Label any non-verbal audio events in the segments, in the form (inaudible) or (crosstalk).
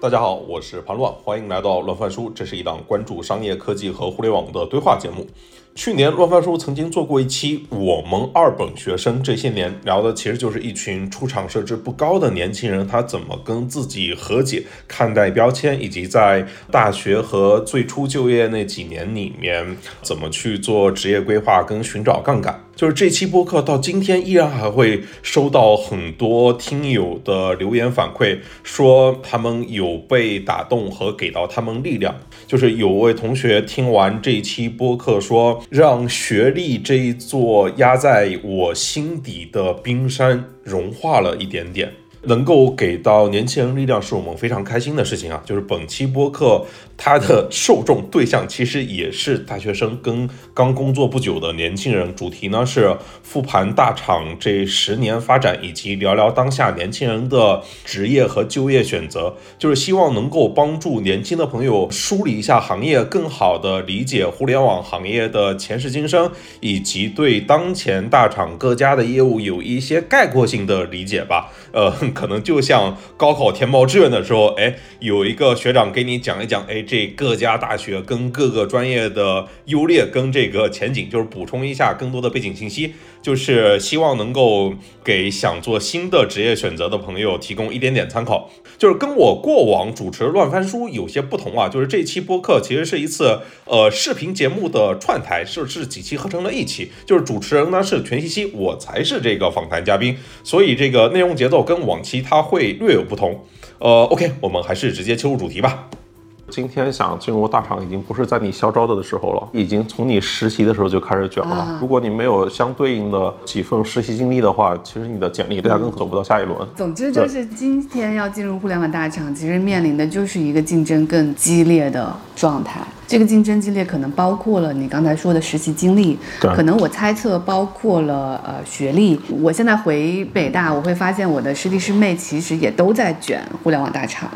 大家好，我是潘乱，欢迎来到乱翻书。这是一档关注商业科技和互联网的对话节目。去年乱翻书曾经做过一期我们二本学生这些年聊的，其实就是一群出场设置不高的年轻人，他怎么跟自己和解，看待标签，以及在大学和最初就业那几年里面，怎么去做职业规划跟寻找杠杆。就是这期播客到今天依然还会收到很多听友的留言反馈，说他们有被打动和给到他们力量。就是有位同学听完这一期播客说，让学历这一座压在我心底的冰山融化了一点点。能够给到年轻人力量，是我们非常开心的事情啊！就是本期播客，它的受众对象其实也是大学生跟刚工作不久的年轻人。主题呢是复盘大厂这十年发展，以及聊聊当下年轻人的职业和就业选择。就是希望能够帮助年轻的朋友梳理一下行业，更好的理解互联网行业的前世今生，以及对当前大厂各家的业务有一些概括性的理解吧。呃。可能就像高考填报志愿的时候，哎，有一个学长给你讲一讲，哎，这各家大学跟各个专业的优劣跟这个前景，就是补充一下更多的背景信息，就是希望能够给想做新的职业选择的朋友提供一点点参考。就是跟我过往主持乱翻书有些不同啊，就是这期播客其实是一次呃视频节目的串台，是是几期合成了一期，就是主持人呢是全西西，我才是这个访谈嘉宾，所以这个内容节奏跟往期它会略有不同。呃，OK，我们还是直接切入主题吧。今天想进入大厂，已经不是在你校招的时候了，已经从你实习的时候就开始卷了。如果你没有相对应的几份实习经历的话，其实你的简历压根走不到下一轮。总之就是今天要进入互联网大厂，其实面临的就是一个竞争更激烈的状态。这个竞争激烈可能包括了你刚才说的实习经历，可能我猜测包括了呃学历。我现在回北大，我会发现我的师弟师妹其实也都在卷互联网大厂，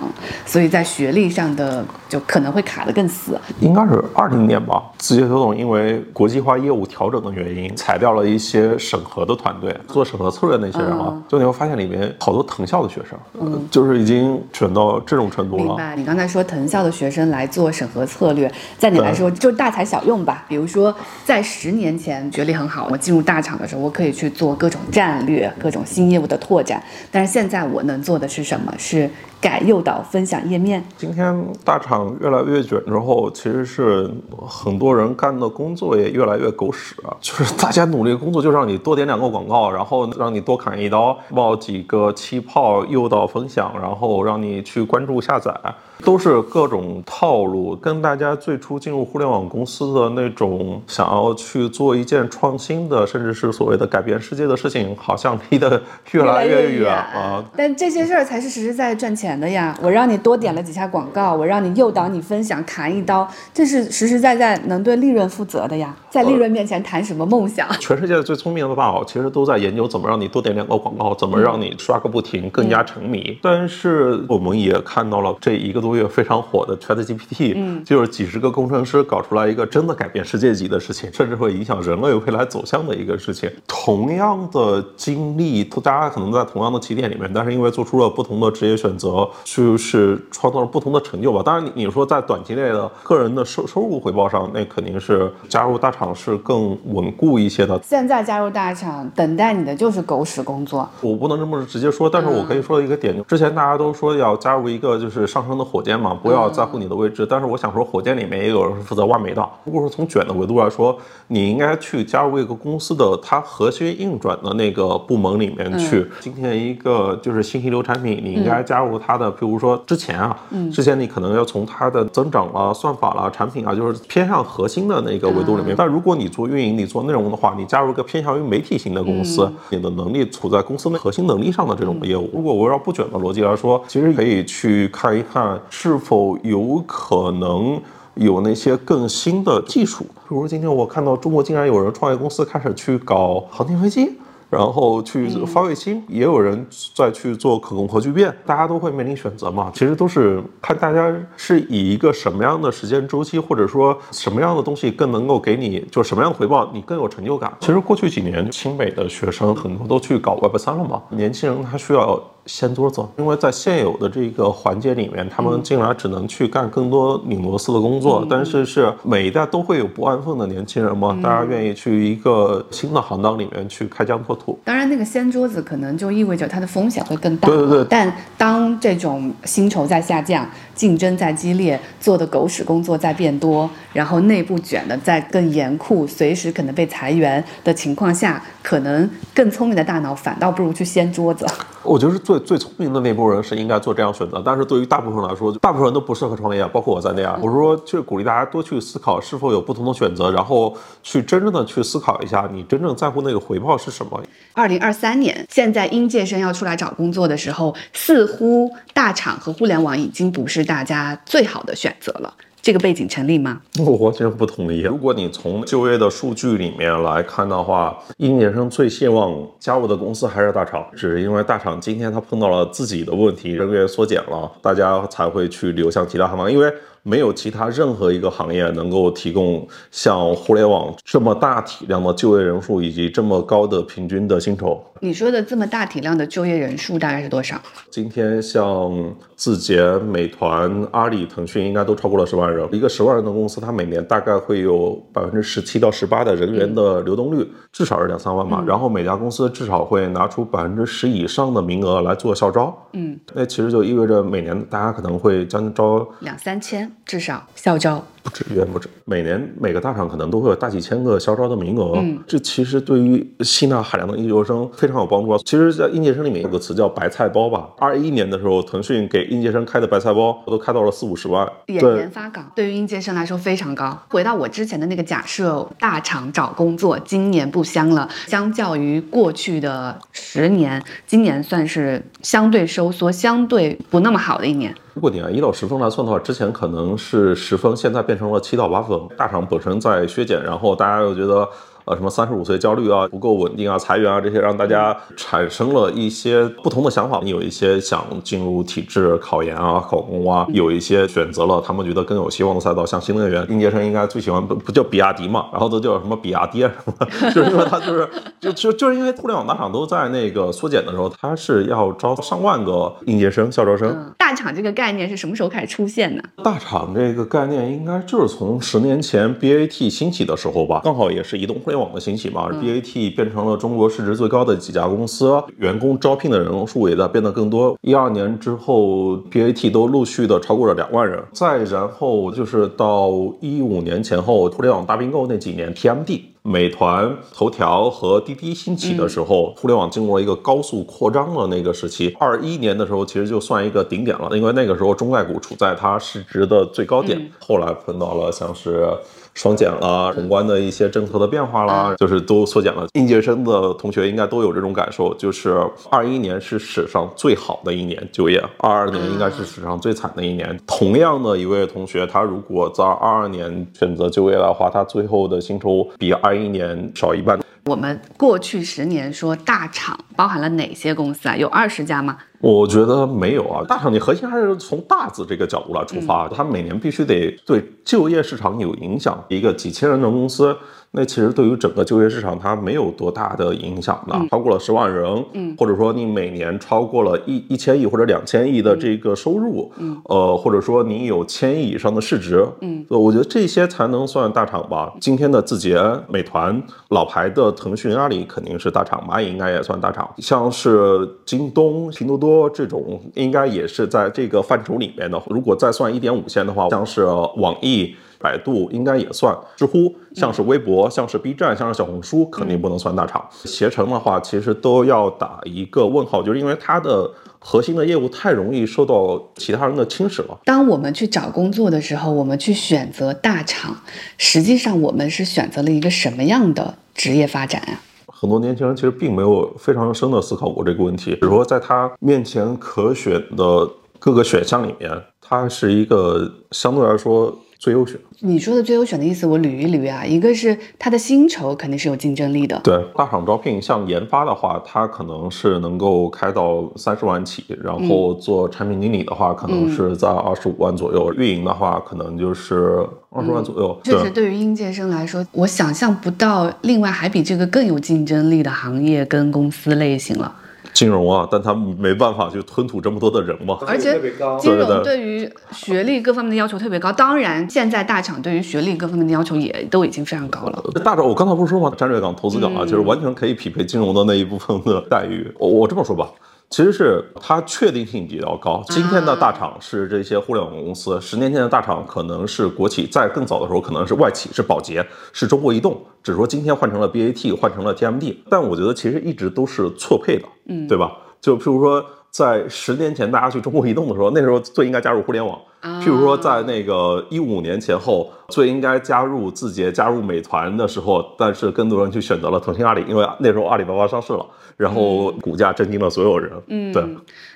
所以在学历上的就可能会卡得更死。应该是二零年吧，字节跳动因为国际化业务调整的原因，裁掉了一些审核的团队，做审核策略那些人啊，就你会发现里面好多藤校的学生，嗯，就是已经卷到这种程度了。明白，你刚才说藤校的学生来做审核策略。在你来说就大材小用吧。比如说，在十年前学历很好，我进入大厂的时候，我可以去做各种战略、各种新业务的拓展。但是现在我能做的是什么？是。改诱导分享页面。今天大厂越来越卷之后，其实是很多人干的工作也越来越狗屎啊！(laughs) 就是大家努力工作，就让你多点两个广告，然后让你多砍一刀，冒几个气泡诱导分享，然后让你去关注下载，都是各种套路，跟大家最初进入互联网公司的那种想要去做一件创新的，甚至是所谓的改变世界的事情，好像离得越来越远啊！但这些事儿才是实实在在赚钱。的呀，我让你多点了几下广告，我让你诱导你分享，砍一刀，这是实实在在能对利润负责的呀。在利润面前谈什么梦想？(laughs) 全世界最聪明的大佬其实都在研究怎么让你多点两个广告，怎么让你刷个不停，更加沉迷。但是我们也看到了这一个多月非常火的 ChatGPT，嗯，就是几十个工程师搞出来一个真的改变世界级的事情，甚至会影响人类未来走向的一个事情。同样的经历，大家可能在同样的起点里面，但是因为做出了不同的职业选择。就是创造了不同的成就吧。当然，你你说在短期内的个人的收收入回报上，那肯定是加入大厂是更稳固一些的。现在加入大厂，等待你的就是狗屎工作。我不能这么直接说，但是我可以说一个点，之前大家都说要加入一个就是上升的火箭嘛，不要在乎你的位置。但是我想说，火箭里面也有人是负责挖煤的。如果说从卷的维度来说，你应该去加入一个公司的它核心运转的那个部门里面去。今天一个就是信息流产品，你应该加入它的。比如说之前啊，嗯之前你可能要从它的增长了、算法了、产品啊，就是偏向核心的那个维度里面。但如果你做运营、你做内容的话，你加入一个偏向于媒体型的公司，你的能力处在公司的核心能力上的这种业务。如果围绕不卷的逻辑来说，其实可以去看一看是否有可能有那些更新的技术。比如今天我看到中国竟然有人创业公司开始去搞航天飞机。然后去发卫星，也有人在去做可控核聚变，大家都会面临选择嘛。其实都是看大家是以一个什么样的时间周期，或者说什么样的东西更能够给你，就什么样的回报，你更有成就感。其实过去几年，清北的学生很多都去搞 Web 三了嘛。年轻人他需要掀桌子，因为在现有的这个环节里面，他们进来只能去干更多拧螺丝的工作。但是是每一代都会有不安分的年轻人嘛，大家愿意去一个新的行当里面去开疆拓土。当然，那个掀桌子可能就意味着它的风险会更大。对对对。但当这种薪酬在下降，竞争在激烈，做的狗屎工作在变多，然后内部卷的在更严酷，随时可能被裁员的情况下，可能更聪明的大脑反倒不如去掀桌子。(laughs) 我觉得最最聪明的那波人是应该做这样选择，但是对于大部分人来说，大部分人都不适合创业，包括我在内啊。我是说，去鼓励大家多去思考是否有不同的选择，然后去真正的去思考一下，你真正在乎那个回报是什么。二零二三年，现在应届生要出来找工作的时候，似乎大厂和互联网已经不是大家最好的选择了。这个背景成立吗？我完全不同意。如果你从就业的数据里面来看的话，应届生最希望加入的公司还是大厂，只是因为大厂今天他碰到了自己的问题，人员缩减了，大家才会去流向其他行业，因为。没有其他任何一个行业能够提供像互联网这么大体量的就业人数以及这么高的平均的薪酬。你说的这么大体量的就业人数大概是多少？今天像字节、美团、阿里、腾讯应该都超过了十万人。一个十万人的公司，它每年大概会有百分之十七到十八的人员的流动率，至少是两三万嘛。然后每家公司至少会拿出百分之十以上的名额来做校招。嗯，那其实就意味着每年大家可能会将近招两三千。至少校招。不止，远不止。每年每个大厂可能都会有大几千个校招的名额，嗯，这其实对于吸纳海量的应届生非常有帮助啊。其实，在应届生里面有个词叫“白菜包”吧。二一年的时候，腾讯给应届生开的白菜包都开到了四五十万。研研发岗对于应届生来说非常高。回到我之前的那个假设，大厂找工作今年不香了，相较于过去的十年，今年算是相对收缩、相对不那么好的一年。如果你按一到十分来算的话，之前可能是十分，现在变成了七到八分。大厂本身在削减，然后大家又觉得。呃，什么三十五岁焦虑啊，不够稳定啊，裁员啊，这些让大家产生了一些不同的想法。你有一些想进入体制考研啊、考公啊，有一些选择了他们觉得更有希望的赛道，像新能源。应届生应该最喜欢不不叫比亚迪嘛，然后都叫什么比亚迪什么，(laughs) 就是因为他就是就就就是因为互联网大厂都在那个缩减的时候，他是要招上万个应届生、校招生。大厂这个概念是什么时候开始出现的？大厂这个概念应该就是从十年前 BAT 兴起的时候吧，刚好也是移动互联。网的兴起嘛，BAT 变成了中国市值最高的几家公司，员工招聘的人数也在变得更多。一二年之后，BAT 都陆续的超过了两万人。再然后就是到一五年前后，互联网大并购那几年，TMD、美团、头条和滴滴兴起的时候，互联网经过了一个高速扩张的那个时期。二一年的时候，其实就算一个顶点了，因为那个时候中概股处在它市值的最高点。后来碰到了像是。双减啦，宏观的一些政策的变化啦，就是都缩减了。应届生的同学应该都有这种感受，就是二一年是史上最好的一年就业，二二年应该是史上最惨的一年。同样的一位同学，他如果在二二年选择就业的话，他最后的薪酬比二一年少一半。我们过去十年说大厂包含了哪些公司啊？有二十家吗？我觉得没有啊。大厂你核心还是从大字这个角度来出发，它每年必须得对就业市场有影响。一个几千人的公司。那其实对于整个就业市场，它没有多大的影响的。超过了十万人，嗯，或者说你每年超过了一一千亿或者两千亿的这个收入，嗯，呃，或者说你有千亿以上的市值，嗯，我觉得这些才能算大厂吧。今天的字节、美团、老牌的腾讯、阿里肯定是大厂，蚂蚁应该也算大厂。像是京东、拼多多这种，应该也是在这个范畴里面的。如果再算一点五线的话，像是网易。百度应该也算，知乎像是微博，像是 B 站，像是小红书，肯定不能算大厂。携程的话，其实都要打一个问号，就是因为它的核心的业务太容易受到其他人的侵蚀了。当我们去找工作的时候，我们去选择大厂，实际上我们是选择了一个什么样的职业发展啊？很多年轻人其实并没有非常深的思考过这个问题，比如说在他面前可选的各个选项里面，它是一个相对来说。最优选，你说的最优选的意思，我捋一捋啊。一个是它的薪酬肯定是有竞争力的，对大厂招聘，像研发的话，它可能是能够开到三十万起，然后做产品经理的话，可能是在二十五万左右，运营的话，可能就是二十万左右。确实，对于应届生来说，我想象不到另外还比这个更有竞争力的行业跟公司类型了。金融啊，但他没办法去吞吐这么多的人嘛。(laughs) 而且金融对于学历各方面的要求特别高。当然，现在大厂对于学历各方面的要求也都已经非常高了。大厂，我刚才不是说吗？战略岗、投资岗啊，就是完全可以匹配金融的那一部分的待遇。我我这么说吧。其实是它确定性比较高。今天的大厂是这些互联网公司，十年前的大厂可能是国企，在更早的时候可能是外企，是保洁，是中国移动。只是说今天换成了 BAT，换成了 TMD。但我觉得其实一直都是错配的，嗯，对吧？就譬如说，在十年前大家去中国移动的时候，那时候最应该加入互联网。譬如说，在那个一五年前后，最应该加入字节、加入美团的时候，但是更多人去选择了腾讯、阿里，因为那时候阿里巴巴上市了。然后股价震惊了所有人。嗯，对。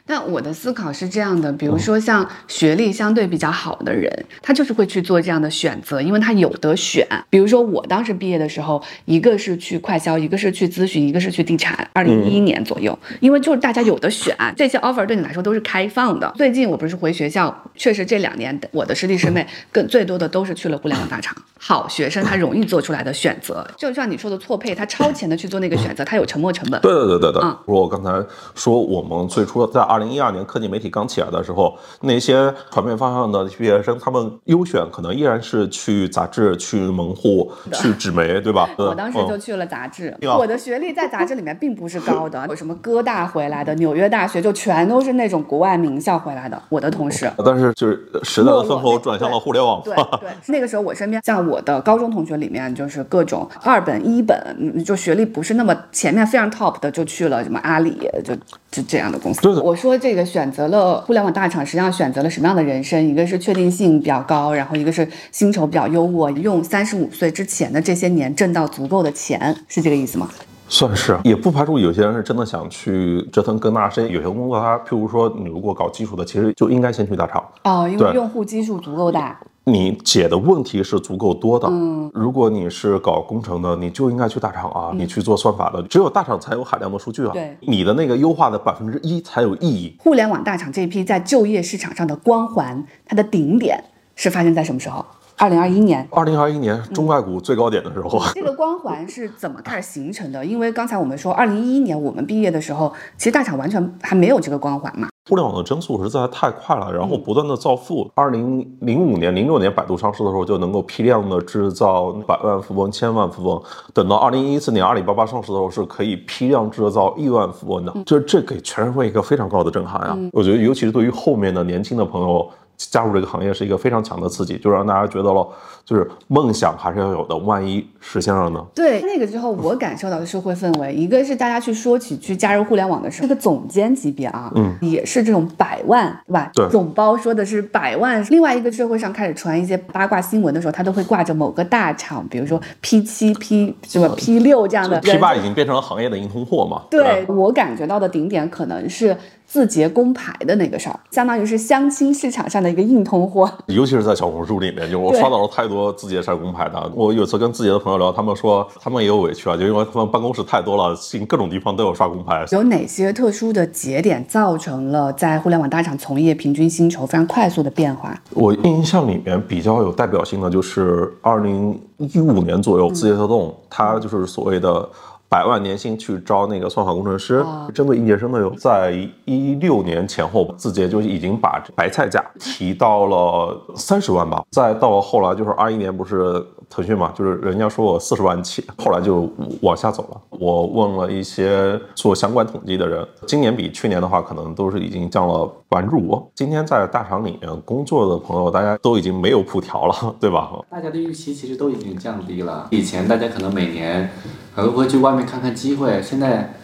但我的思考是这样的，比如说像学历相对比较好的人，他就是会去做这样的选择，因为他有得选。比如说我当时毕业的时候，一个是去快销，一个是去咨询，一个是去地产。二零一一年左右，因为就是大家有的选，这些 offer 对你来说都是开放的。最近我不是回学校，确实这两年我的师弟师妹 (laughs) 更最多的都是去了互联网大厂。(laughs) 好学生他容易做出来的选择，就像你说的错配，他超前的去做那个选择，他有沉没成本。对对对对对。如果我刚才说我们最初在二零一二年科技媒体刚起来的时候，那些传媒方向的毕业生，他们优选可能依然是去杂志、去门户、去纸媒，对吧？(laughs) 我当时就去了杂志。我的学历在杂志里面并不是高的，有什么哥大回来的、纽约大学，就全都是那种国外名校回来的。我的同事，(laughs) 但是就是时代的风口转向了互联网。对对，(laughs) 那个时候我身边像我的高中同学里面，就是各种二本、一本，就学历不是那么前面非常 top 的，就去了什么阿里，就就这样的公司。对我说这个选择了互联网大厂，实际上选择了什么样的人生？一个是确定性比较高，然后一个是薪酬比较优渥，用三十五岁之前的这些年挣到足够的钱，是这个意思吗？算是，也不排除有些人是真的想去折腾更大。些有些工作，他譬如说，你如果搞技术的，其实就应该先去大厂哦，因为用户基数足够大。你解的问题是足够多的。嗯，如果你是搞工程的，你就应该去大厂啊。你去做算法的，只有大厂才有海量的数据啊。对，你的那个优化的百分之一才有意义。互联网大厂这批在就业市场上的光环，它的顶点是发生在什么时候？二零二一年，二零二一年中概股最高点的时候，(laughs) 这个光环是怎么开始形成的？因为刚才我们说，二零一一年我们毕业的时候，其实大厂完全还没有这个光环嘛。互联网的增速实在太快了，然后不断的造富。二零零五年、零六年百度上市的时候，就能够批量的制造百万富翁、千万富翁。等到二零一四年阿里巴巴上市的时候，是可以批量制造亿万富翁的，这这给全社会一个非常高的震撼啊！我觉得，尤其是对于后面的年轻的朋友。加入这个行业是一个非常强的刺激，就让大家觉得了，就是梦想还是要有的。万一实现了呢？对，那个之后我感受到的社会氛围，一个是大家去说起去加入互联网的时候，这个总监级别啊，嗯，也是这种百万，对吧？对，总包说的是百万。另外一个社会上开始传一些八卦新闻的时候，他都会挂着某个大厂，比如说 P 七、P 什么 P 六这样的。P 八已经变成了行业的硬通货嘛？对我感觉到的顶点可能是。字节工牌的那个事儿，相当于是相亲市场上的一个硬通货，尤其是在小红书里面，就我刷到了太多字节晒工牌的。我有次跟字节的朋友聊，他们说他们也有委屈啊，就因为他们办公室太多了，进各种地方都有刷工牌。有哪些特殊的节点造成了在互联网大厂从业平均薪酬非常快速的变化？我印象里面比较有代表性的就是二零一五年左右，字节跳动它就是所谓的。百万年薪去招那个算法工程师，针对应届生的有，在一六年前后，字节就已经把白菜价提到了三十万吧。再到后来就是二一年，不是腾讯嘛，就是人家说我四十万起，后来就往下走了。我问了一些做相关统计的人，今年比去年的话，可能都是已经降了百分之五。今天在大厂里面工作的朋友，大家都已经没有普调了，对吧？大家的预期其实都已经降低了。以前大家可能每年。会不会去外面看看机会？现在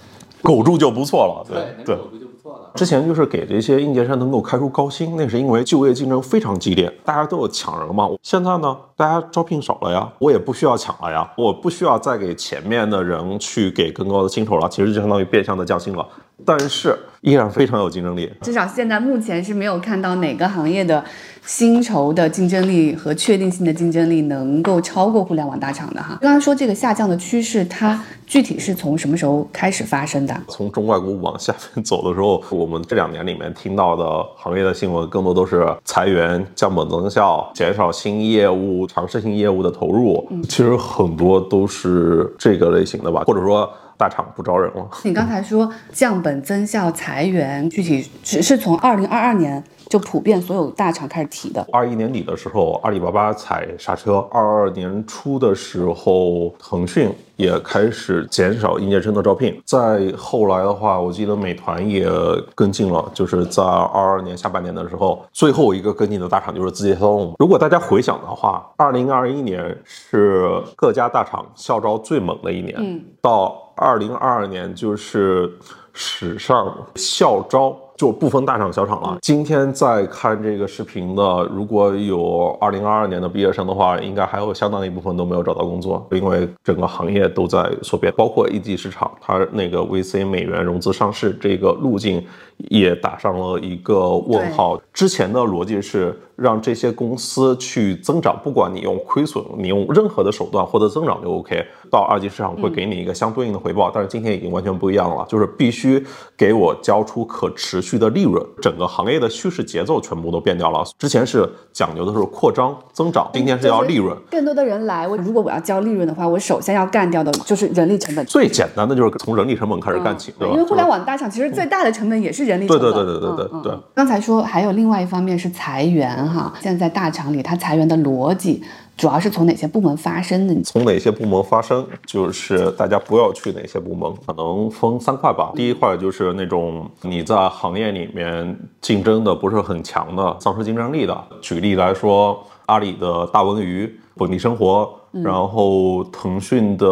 苟住就不错了。对对，苟住就不错了。之前就是给这些应届生能够开出高薪，那是因为就业竞争非常激烈，大家都有抢人嘛。现在呢，大家招聘少了呀，我也不需要抢了呀，我不需要再给前面的人去给更高的薪酬了，其实就相当于变相的降薪了。但是依然非常有竞争力。至少现在目前是没有看到哪个行业的。薪酬的竞争力和确定性的竞争力能够超过互联网大厂的哈。刚刚说这个下降的趋势，它具体是从什么时候开始发生的？从中外股往下面走的时候，我们这两年里面听到的行业的新闻，更多都是裁员、降本增效、减少新业务、尝试性业务的投入。其实很多都是这个类型的吧，或者说。大厂不招人了。你刚才说降本增效、裁员，具体只是从二零二二年。就普遍所有大厂开始提的。二一年底的时候，阿里巴巴踩刹车；二二年初的时候，腾讯也开始减少应届生的招聘。再后来的话，我记得美团也跟进了，就是在二二年下半年的时候，最后一个跟进的大厂就是字节跳动。如果大家回想的话，二零二一年是各家大厂校招最猛的一年，嗯，到二零二二年就是史上校招。就不分大厂小厂了。今天在看这个视频的，如果有二零二二年的毕业生的话，应该还有相当一部分都没有找到工作，因为整个行业都在缩编，包括一级市场，它那个 VC 美元融资上市这个路径也打上了一个问号。之前的逻辑是。让这些公司去增长，不管你用亏损，你用任何的手段获得增长就 OK。到二级市场会给你一个相对应的回报，但是今天已经完全不一样了，就是必须给我交出可持续的利润。整个行业的趋势节奏全部都变掉了。之前是讲究的是扩张增长，今天是要利润。更多的人来，我如果我要交利润的话，我首先要干掉的就是人力成本。最简单的就是从人力成本开始干起，对吧？因为互联网大厂其实最大的成本也是人力成本。对对对对对对对。刚才说还有另外一方面是裁员。哈，现在在大厂里，它裁员的逻辑主要是从哪些部门发生的？从哪些部门发生，就是大家不要去哪些部门，可能分三块吧。第一块就是那种你在行业里面竞争的不是很强的，丧失竞争力的。举例来说，阿里的大文娱、本地生活，然后腾讯的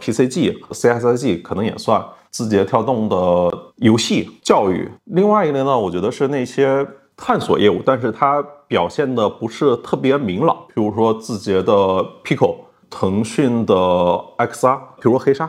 PCG、CSIG 可能也算，字节跳动的游戏、教育。另外一类呢，我觉得是那些。探索业务，但是它表现的不是特别明朗。比如说字节的 Pico，腾讯的 XR，比如说黑鲨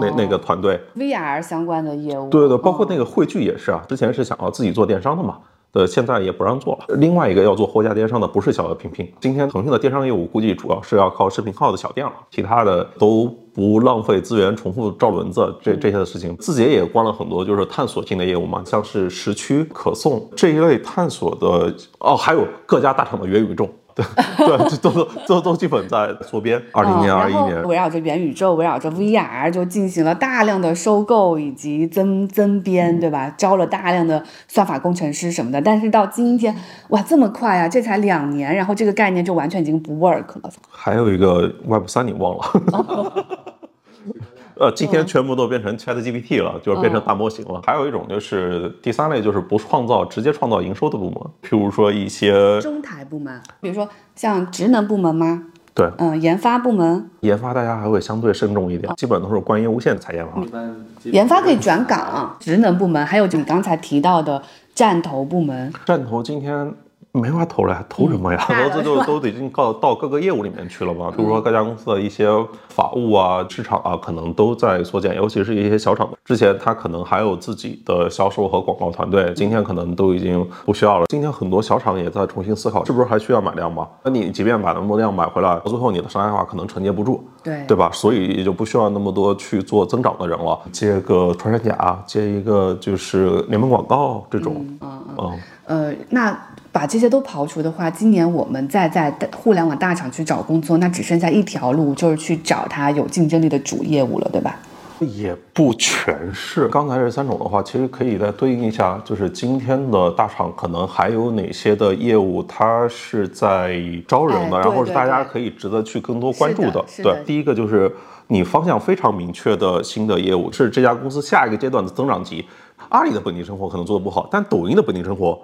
那那个团队，VR 相关的业务，对对，包括那个汇聚也是啊，之前是想要自己做电商的嘛。呃，现在也不让做了。另外一个要做货架电商的不是小额拼拼，今天腾讯的电商业务估计主要是要靠视频号的小店了，其他的都不浪费资源重复照轮子这这些的事情。字节也关了很多就是探索性的业务嘛，像是时区可送这一类探索的哦，还有各家大厂的元宇宙。对对，(laughs) 都都都都基本在缩编。二零年、二一年，围绕着元宇宙，围绕着 VR，就进行了大量的收购以及增增编，对吧？招了大量的算法工程师什么的。但是到今天，哇，这么快啊！这才两年，然后这个概念就完全已经不 work 了。还有一个 Web 三，你忘了？(laughs) 呃，今天全部都变成 Chat GPT 了，就是变成大模型了。还有一种就是第三类，就是不创造，直接创造营收的部门，譬如说一些中台部门，比如说像职能部门吗？对，嗯，研发部门，研发大家还会相对慎重一点，基本都是关业务线采研发。研发可以转岗，职能部门，还有就你刚才提到的站投部门，站投今天。没法投了呀，投什么呀？投资就都已经到到各个业务里面去了嘛。比如说各家公司的一些法务啊、市场啊，可能都在缩减，尤其是一些小厂。之前他可能还有自己的销售和广告团队，今天可能都已经不需要了。今天很多小厂也在重新思考，是不是还需要买量吗？那你即便把那么多量买回来，到最后你的商业化可能承接不住，对对吧？所以也就不需要那么多去做增长的人了，接个穿山甲，接一个就是联盟广告这种，嗯嗯呃那。把这些都刨除的话，今年我们再在互联网大厂去找工作，那只剩下一条路，就是去找它有竞争力的主业务了，对吧？也不全是。刚才这三种的话，其实可以再对应一下，就是今天的大厂可能还有哪些的业务，它是在招人的，然后是大家可以值得去更多关注的。对，第一个就是你方向非常明确的新的业务，是这家公司下一个阶段的增长级。阿里的本地生活可能做的不好，但抖音的本地生活。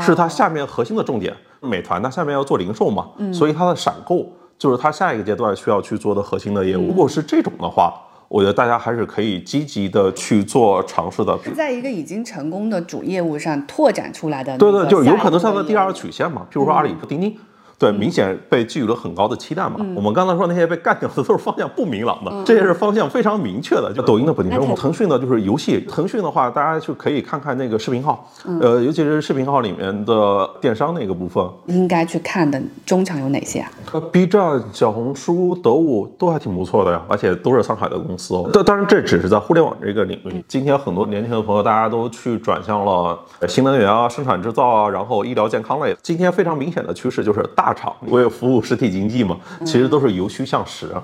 是它下面核心的重点，美团它下面要做零售嘛，所以它的闪购就是它下一个阶段需要去做的核心的业务。如果是这种的话，我觉得大家还是可以积极的去做尝试的。在一个已经成功的主业务上拓展出来的，对对，就是有可能是它的第二曲线嘛，譬如说阿里和钉钉。对，明显被寄予了很高的期待嘛。我们刚才说那些被干掉的都是方向不明朗的，这些是方向非常明确的。就抖音的本地生活，腾讯的就是游戏。腾讯的话，大家就可以看看那个视频号，呃，尤其是视频号里面的电商那个部分，应该去看的中场有哪些啊？B 站、小红书、得物都还挺不错的呀，而且都是上海的公司哦。但当然，这只是在互联网这个领域。今天很多年轻的朋友，大家都去转向了新能源啊、生产制造啊，然后医疗健康类。今天非常明显的趋势就是大。厂为服务实体经济嘛，其实都是由虚向实，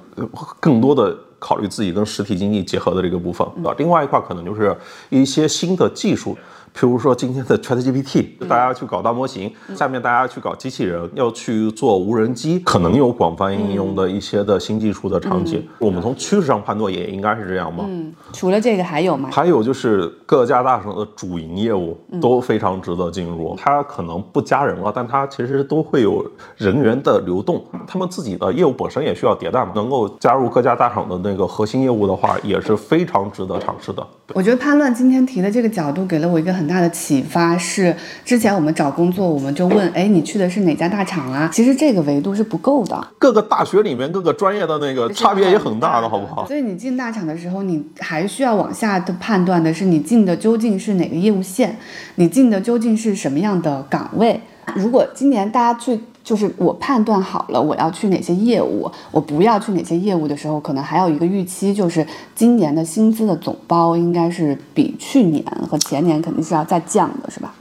更多的考虑自己跟实体经济结合的这个部分啊。另外一块可能就是一些新的技术。譬如说今天的 ChatGPT，大家去搞大模型，下面大家去搞机器人，要去做无人机，可能有广泛应用的一些的新技术的场景。我们从趋势上判断，也应该是这样吗。嗯，除了这个还有吗？还有就是各家大省的主营业务都非常值得进入。它可能不加人了，但它其实都会有人员的流动。他们自己的业务本身也需要迭代嘛，能够加入各家大厂的那个核心业务的话，也是非常值得尝试的。我觉得潘乱今天提的这个角度，给了我一个很。大的启发是，之前我们找工作，我们就问，哎，你去的是哪家大厂啊？其实这个维度是不够的。各个大学里面各个专业的那个差别也很大的，好不好？所以你进大厂的时候，你还需要往下的判断的是，你进的究竟是哪个业务线，你进的究竟是什么样的岗位。如果今年大家去。就是我判断好了我要去哪些业务，我不要去哪些业务的时候，可能还有一个预期，就是今年的薪资的总包应该是比去年和前年肯定是要再降的，是吧？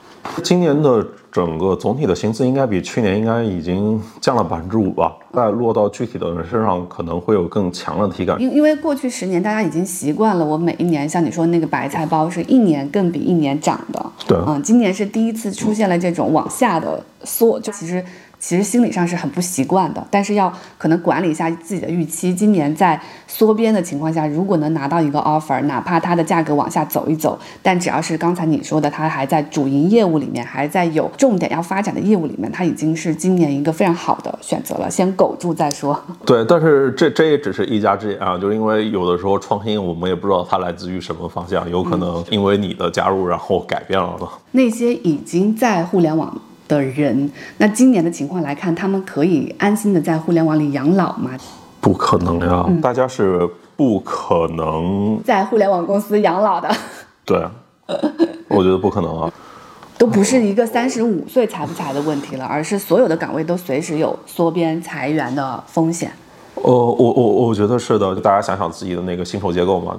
今年的整个总体的薪资应该比去年应该已经降了百分之五吧？再落到具体的人身上，可能会有更强的体感。因因为过去十年大家已经习惯了，我每一年像你说那个白菜包是一年更比一年涨的，对，嗯，今年是第一次出现了这种往下的缩，就其实。其实心理上是很不习惯的，但是要可能管理一下自己的预期。今年在缩编的情况下，如果能拿到一个 offer，哪怕它的价格往下走一走，但只要是刚才你说的，它还在主营业务里面，还在有重点要发展的业务里面，它已经是今年一个非常好的选择了。先苟住再说。(laughs) 对，但是这这也只是一家之言啊，就是因为有的时候创新，我们也不知道它来自于什么方向，有可能因为你的加入，然后改变了的。那些已经在互联网。的人，那今年的情况来看，他们可以安心的在互联网里养老吗？不可能呀，大家是不可能在互联网公司养老的。对，我觉得不可能啊，都不是一个三十五岁裁不裁的问题了，而是所有的岗位都随时有缩编裁员的风险。呃，我我我觉得是的，就大家想想自己的那个薪酬结构嘛。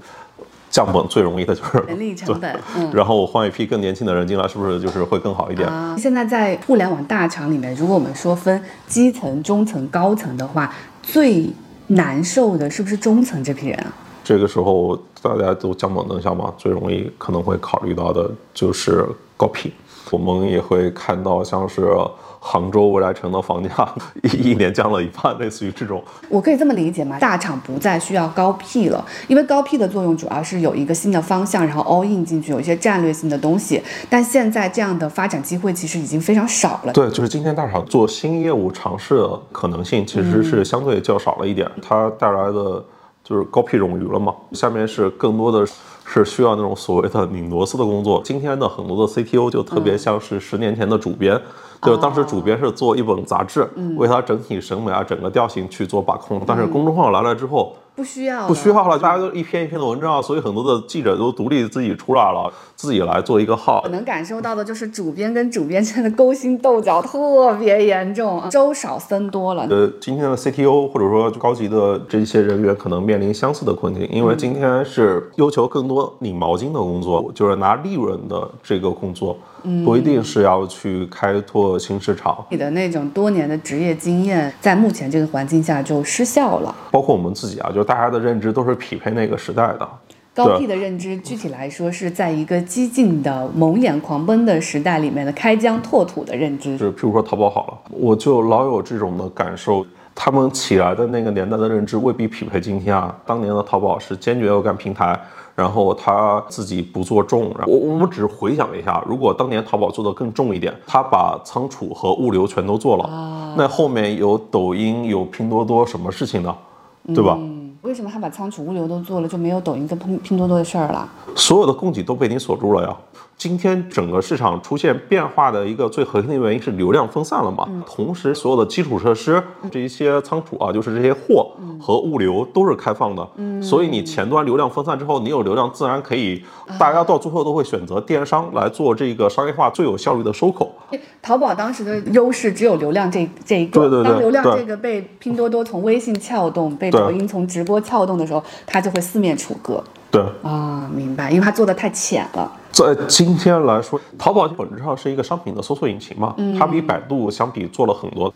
降本最容易的就是人力成本，嗯，然后我换一批更年轻的人进来，是不是就是会更好一点？现在在互联网大厂里面，如果我们说分基层、中层、高层的话，最难受的是不是中层这批人啊？这个时候大家都降本增效嘛，最容易可能会考虑到的就是高聘。我们也会看到像是。杭州未来城的房价一一年降了一半，类似于这种，我可以这么理解吗？大厂不再需要高 P 了，因为高 P 的作用主要是有一个新的方向，然后 all in 进去，有一些战略性的东西。但现在这样的发展机会其实已经非常少了。对，就是今天大厂做新业务尝试的可能性其实是相对较少了一点，它带来的就是高 P 冗余了嘛。下面是更多的是需要那种所谓的拧螺丝的工作。今天的很多的 CTO 就特别像是十年前的主编。就是当时主编是做一本杂志，为他整体审美啊、整个调性去做把控，但是公众号来了之后。不需要，不需要了，大家都一篇一篇的文章，所以很多的记者都独立自己出来了，自己来做一个号。我能感受到的就是主编跟主编之间的勾心斗角特别严重，粥少僧多了。呃，今天的 CTO 或者说高级的这些人员可能面临相似的困境，因为今天是要求更多拧毛巾的工作，就是拿利润的这个工作，不一定是要去开拓新市场。你的那种多年的职业经验，在目前这个环境下就失效了。包括我们自己啊，就。大家的认知都是匹配那个时代的高 P 的认知，具体来说是在一个激进的蒙眼狂奔的时代里面的开疆拓土的认知。是，譬如说淘宝好了，我就老有这种的感受，他们起来的那个年代的认知未必匹配今天啊。当年的淘宝是坚决要干平台，然后他自己不做重。我我们只是回想一下，如果当年淘宝做的更重一点，他把仓储和物流全都做了，那后面有抖音有拼多多什么事情呢？对吧？为什么他把仓储物流都做了，就没有抖音跟拼拼多多的事儿了？所有的供给都被你锁住了呀。今天整个市场出现变化的一个最核心的原因是流量分散了嘛？同时，所有的基础设施这一些仓储啊，就是这些货和物流都是开放的。嗯，所以你前端流量分散之后，你有流量，自然可以，大家到最后都会选择电商来做这个商业化最有效率的收口。淘宝当时的优势只有流量这这一个，对对对。当流量这个被拼多多从微信撬动，被抖音从直播撬动的时候，它就会四面楚歌。对啊，明白，因为它做的太浅了。在今天来说，淘宝本质上是一个商品的搜索引擎嘛，它比百度相比做了很多。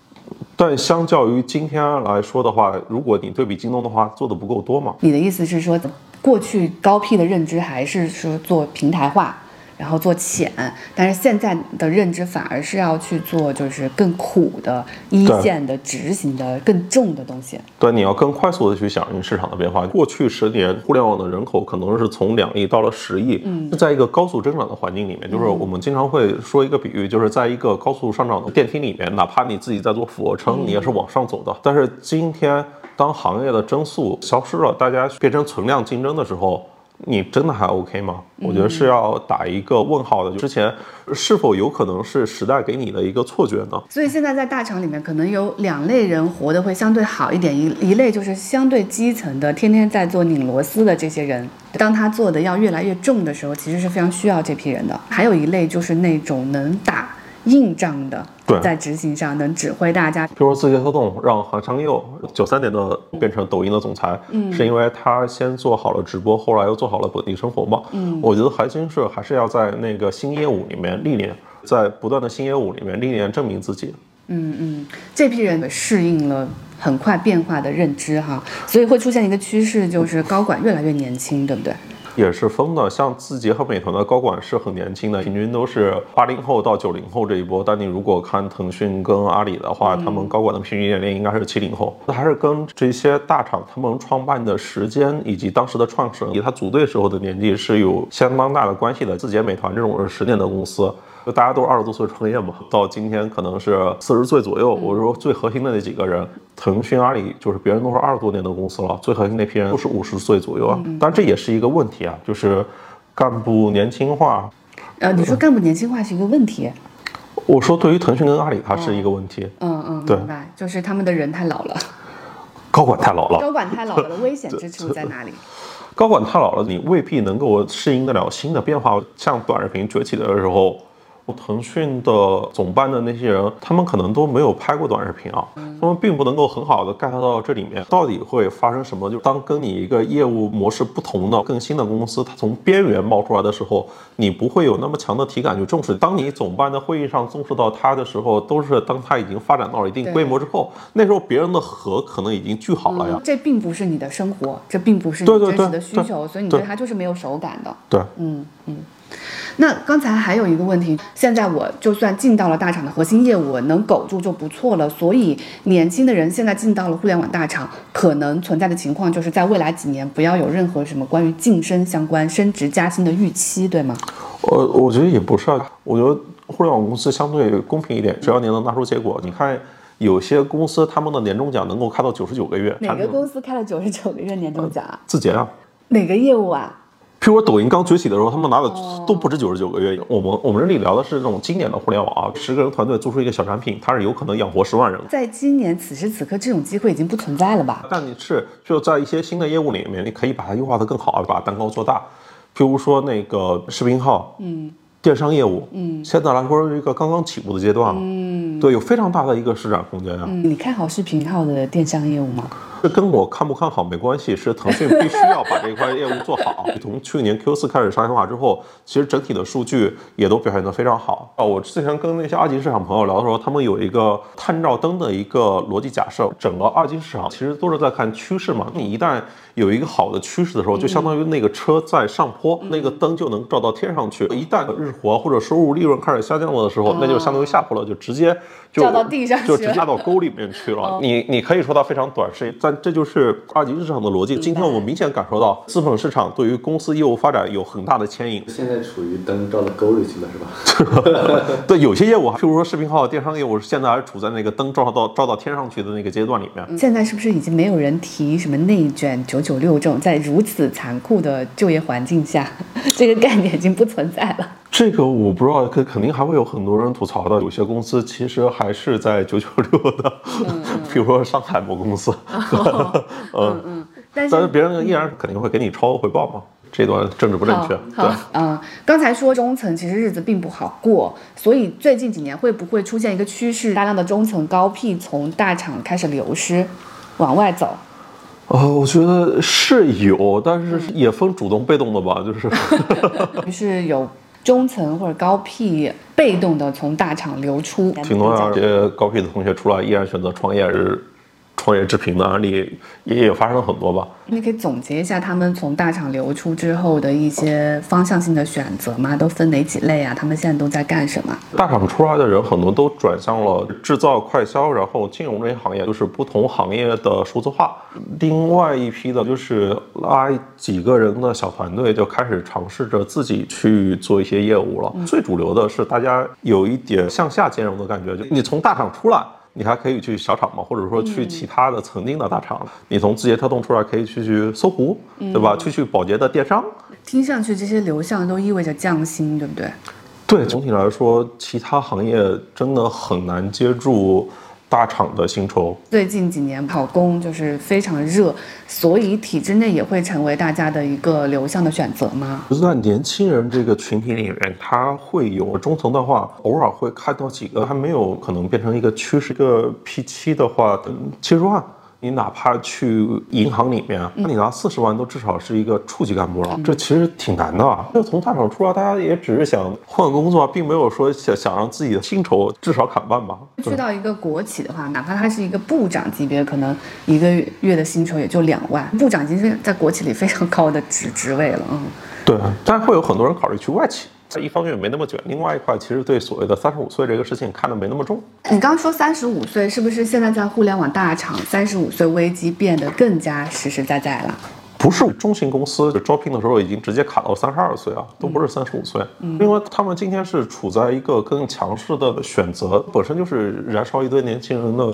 但相较于今天来说的话，如果你对比京东的话，做的不够多嘛？你的意思是说，过去高 P 的认知还是说做平台化？然后做浅，但是现在的认知反而是要去做，就是更苦的一线的执行的更重的东西。对，你要更快速的去响应市场的变化。过去十年，互联网的人口可能是从两亿到了十亿。嗯，在一个高速增长的环境里面，就是我们经常会说一个比喻，就是在一个高速上涨的电梯里面，哪怕你自己在做俯卧撑，你也是往上走的。但是今天，当行业的增速消失了，大家变成存量竞争的时候。你真的还 OK 吗？我觉得是要打一个问号的。之前是否有可能是时代给你的一个错觉呢？所以现在在大厂里面，可能有两类人活得会相对好一点，一一类就是相对基层的，天天在做拧螺丝的这些人，当他做的要越来越重的时候，其实是非常需要这批人的。还有一类就是那种能打。硬仗的，对，在执行上能指挥大家。比如说字节跳动让韩商佑九三年的变成抖音的总裁，嗯，是因为他先做好了直播，后来又做好了本地生活嘛。嗯，我觉得核心是还是要在那个新业务里面历练，在不断的新业务里面历练证明自己。嗯嗯，这批人适应了很快变化的认知哈，所以会出现一个趋势，就是高管越来越年轻，对不对？也是疯的，像字节和美团的高管是很年轻的，平均都是八零后到九零后这一波。但你如果看腾讯跟阿里的话，他们高管的平均年龄应该是七零后。那还是跟这些大厂他们创办的时间以及当时的创始人以及他组队时候的年纪是有相当大的关系的。字节、美团这种是十年的公司。就大家都是二十多岁创业嘛，到今天可能是四十岁左右。我说最核心的那几个人，腾讯、阿里，就是别人都是二十多年的公司了，最核心那批人都是五十岁左右啊。但这也是一个问题啊，就是干部年轻化。呃，你说干部年轻化是一个问题？我说对于腾讯跟阿里，它是一个问题。嗯嗯，明白，就是他们的人太老了，高管太老了。高管太老了的危险 (laughs) 之处在哪里？高管太老了，你未必能够适应得了新的变化，像短视频崛起的时候。腾讯的总办的那些人，他们可能都没有拍过短视频啊，他们并不能够很好的 get 到这里面到底会发生什么。就当跟你一个业务模式不同的更新的公司，它从边缘冒出来的时候，你不会有那么强的体感去重视。当你总办的会议上重视到它的时候，都是当它已经发展到了一定规模之后，那时候别人的核可能已经聚好了呀。这并不是你的生活，这并不是你真实的需求，所以你对它就是没有手感的。对，嗯嗯。那刚才还有一个问题，现在我就算进到了大厂的核心业务，能苟住就不错了。所以年轻的人现在进到了互联网大厂，可能存在的情况就是在未来几年不要有任何什么关于晋升相关、升职加薪的预期，对吗？我我觉得也不是啊，我觉得互联网公司相对公平一点，只要你能拿出结果。你看有些公司他们的年终奖能够开到九十九个月，哪个公司开了九十九个月年终奖啊？字节啊？哪个业务啊？譬如说抖音刚崛起的时候，他们拿的都不止九十九个月。我们我们这里聊的是这种经典的互联网啊，十个人团队做出一个小产品，它是有可能养活十万人。在今年此时此刻，这种机会已经不存在了吧？但你是就在一些新的业务里面，你可以把它优化得更好，把蛋糕做大。譬如说那个视频号，嗯，电商业务，嗯，现在来说是一个刚刚起步的阶段了，嗯，对，有非常大的一个施展空间啊。你看好视频号的电商业务吗？这跟我看不看好没关系，是腾讯必须要把这一块业务做好。从去年 Q 四开始商业化之后，其实整体的数据也都表现得非常好啊。我之前跟那些二级市场朋友聊的时候，他们有一个探照灯的一个逻辑假设，整个二级市场其实都是在看趋势嘛。你一旦有一个好的趋势的时候，就相当于那个车在上坡，那个灯就能照到天上去。一旦日活或者收入利润开始下降了的时候，那就相当于下坡了，就直接就到地上，就直接到沟里面去了。你你可以说它非常短视，但这就是二级市场的逻辑。今天我们明显感受到资本市场对于公司业务发展有很大的牵引。现在处于灯照到沟里去了，是吧？(laughs) (laughs) 对，有些业务，譬如说视频号、电商业务，现在还处在那个灯照到照到天上去的那个阶段里面。现在是不是已经没有人提什么内卷、九九六这种在如此残酷的就业环境下，(laughs) 这个概念已经不存在了？这个我不知道，肯肯定还会有很多人吐槽的。有些公司其实还是在九九六的，(laughs) 比如说上海某公司，嗯 (laughs) 嗯，但是别人依然肯定会给你超额回报嘛。这段政治不正确。对，嗯，刚才说中层其实日子并不好过，所以最近几年会不会出现一个趋势，大量的中层高 P 从大厂开始流失，往外走？呃，我觉得是有，但是也分主动被动的吧，就是，(laughs) 于是有。中层或者高 P 被动的从大厂流出。挺多啊，这些高 P 的同学出来依然选择创业是。创业致贫的案例也也发生了很多吧？你可以总结一下他们从大厂流出之后的一些方向性的选择吗？都分哪几类啊？他们现在都在干什么？大厂出来的人很多都转向了制造、快销，然后金融这些行业，就是不同行业的数字化。另外一批的就是拉几个人的小团队，就开始尝试着自己去做一些业务了。最主流的是大家有一点向下兼容的感觉，就你从大厂出来。你还可以去小厂嘛，或者说去其他的曾经的大厂。你从字节跳动出来，可以去去搜狐，对吧？去去宝洁的电商。听上去这些流向都意味着降薪，对不对？对，总体来说，其他行业真的很难接住。大厂的薪酬，最近几年跑工就是非常热，所以体制内也会成为大家的一个流向的选择吗？就是在年轻人这个群体里面，他会有中层的话，偶尔会看到几个还没有可能变成一个趋势，个 P 七的话，七十万。你哪怕去银行里面，那你拿四十万都至少是一个处级干部了，这其实挺难的。啊就从大厂出来，大家也只是想换工作，并没有说想想让自己的薪酬至少砍半吧。去到一个国企的话，哪怕他是一个部长级别，可能一个月的薪酬也就两万。部长已经是在国企里非常高的职职位了，嗯。对，但是会有很多人考虑去外企。一方面没那么卷，另外一块其实对所谓的三十五岁这个事情看得没那么重。你刚刚说三十五岁，是不是现在在互联网大厂，三十五岁危机变得更加实实在在了？不是，中型公司招聘的时候已经直接卡到三十二岁啊，都不是三十五岁。嗯，因为他们今天是处在一个更强势的选择，本身就是燃烧一堆年轻人的。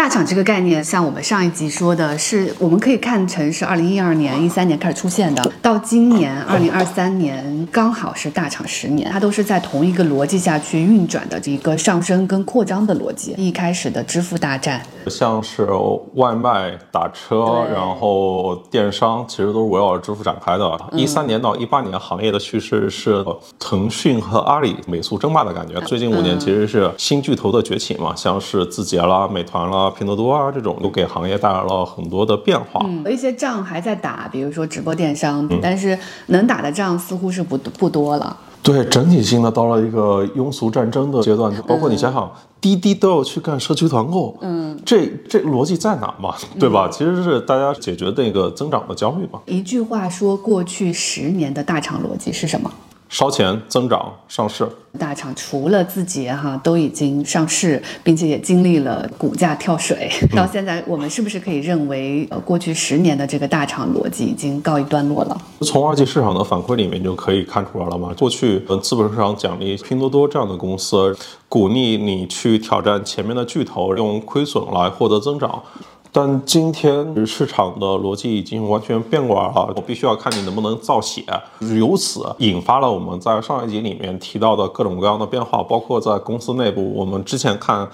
大厂这个概念，像我们上一集说的，是我们可以看成是二零一二年、一三年开始出现的，到今年二零二三年刚好是大厂十年，它都是在同一个逻辑下去运转的这一个上升跟扩张的逻辑。一开始的支付大战，像是外卖、打车，然后电商，其实都是围绕着支付展开的。一三年到一八年，行业的趋势是腾讯和阿里美素争霸的感觉。最近五年其实是新巨头的崛起嘛，像是字节啦、美团啦。拼多多啊，这种都给行业带来了很多的变化。嗯，有一些仗还在打，比如说直播电商，但是能打的仗似乎是不不多了。对，整体性的到了一个庸俗战争的阶段。包括你想想，滴滴都要去干社区团购，嗯，这这逻辑在哪嘛？对吧？其实是大家解决那个增长的焦虑嘛。一句话说，过去十年的大厂逻辑是什么？烧钱、增长、上市。大厂除了字节哈，都已经上市，并且也经历了股价跳水。到现在，我们是不是可以认为，呃，过去十年的这个大厂逻辑已经告一段落了？从二级市场的反馈里面就可以看出来了嘛。过去，呃，资本市场奖励拼多多这样的公司，鼓励你去挑战前面的巨头，用亏损来获得增长。但今天市场的逻辑已经完全变过来了，我必须要看你能不能造血，由此引发了我们在上一集里面提到的各种各样的变化，包括在公司内部，我们之前看。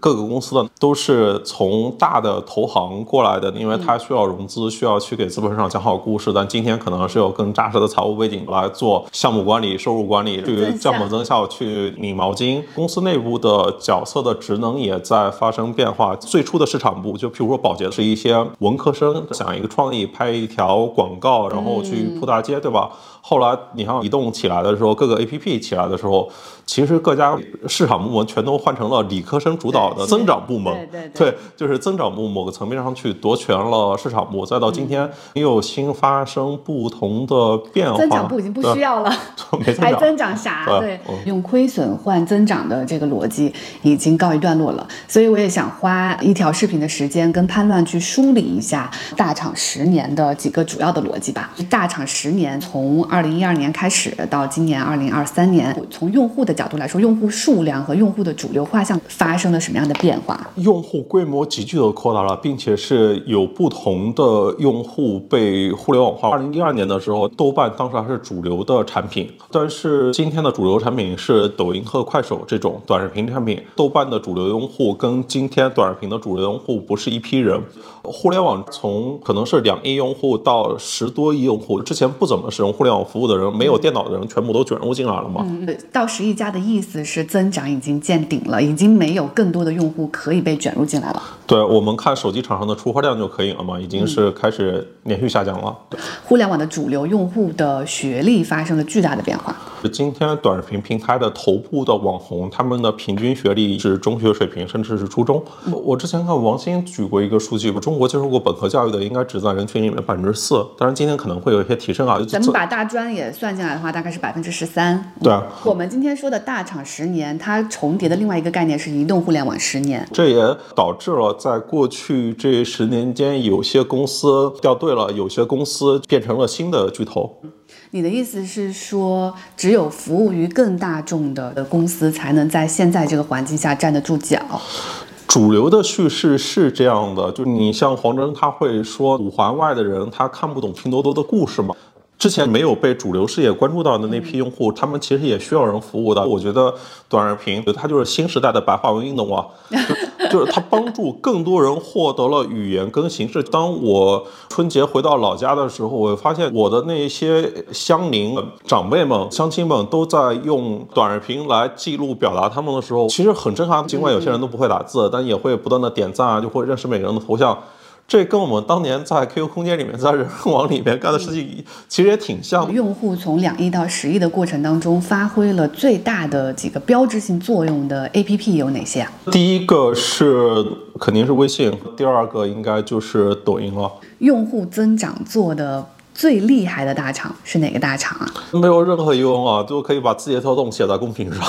各个公司的都是从大的投行过来的，因为它需要融资，需要去给资本市场讲好故事。但今天可能是有更扎实的财务背景来做项目管理、收入管理，去降本增效，去拧毛巾。公司内部的角色的职能也在发生变化。最初的市场部，就譬如说保洁，是一些文科生想一个创意，拍一条广告，然后去铺大街，对吧？后来你像移动起来的时候，各个 APP 起来的时候。其实各家市场部门全都换成了理科生主导的增长部门，对对对，就是增长部某个层面上去夺权了市场部，再到今天又新发生不同的变化。增长部已经不需要了，(laughs) 还增长啥？对，用亏损换增长的这个逻辑已经告一段落了。所以我也想花一条视频的时间跟潘乱去梳理一下大厂十年的几个主要的逻辑吧。大厂十年从二二零一二年开始到今年二零二三年，从用户的角度来说，用户数量和用户的主流画像发生了什么样的变化？用户规模急剧的扩大了，并且是有不同的用户被互联网化。二零一二年的时候，豆瓣当时还是主流的产品，但是今天的主流产品是抖音和快手这种短视频产品。豆瓣的主流用户跟今天短视频的主流用户不是一批人。互联网从可能是两亿用户到十多亿用户，之前不怎么使用互联网服务的人，没有电脑的人，全部都卷入进来了吗？嗯，到十亿家的意思是增长已经见顶了，已经没有更多。多的用户可以被卷入进来了。对我们看手机厂商的出货量就可以了嘛，已经是开始连续下降了。互联网的主流用户的学历发生了巨大的变化。今天短视频平台的头部的网红，他们的平均学历是中学水平，甚至是初中。我之前看王鑫举过一个数据，中国接受过本科教育的应该只在人群里面百分之四，当然今天可能会有一些提升啊。咱们把大专也算进来的话，大概是百分之十三。对啊，我们今天说的大厂十年，它重叠的另外一个概念是移动互联网十年，这也导致了在过去这十年间，有些公司掉队了，有些公司变成了新的巨头。你的意思是说，只有服务于更大众的公司，才能在现在这个环境下站得住脚？主流的叙事是这样的，就你像黄峥，他会说五环外的人他看不懂拼多多的故事吗？之前没有被主流视野关注到的那批用户，他们其实也需要人服务的。我觉得短视频，它就是新时代的白话文运动啊，(laughs) 就是它帮助更多人获得了语言跟形式。当我春节回到老家的时候，我发现我的那些乡邻、长辈们、乡亲们都在用短视频来记录表达他们的时候，其实很正常。尽管有些人都不会打字，但也会不断的点赞啊，就会认识每个人的头像。这跟我们当年在 QQ 空间里面，在人网里面干的事情，其实也挺像。用户从两亿到十亿的过程当中，发挥了最大的几个标志性作用的 APP 有哪些啊？第一个是肯定是微信，第二个应该就是抖音了。用户增长做的最厉害的大厂是哪个大厂啊？没有任何疑问啊，就可以把字节跳动写在公屏上，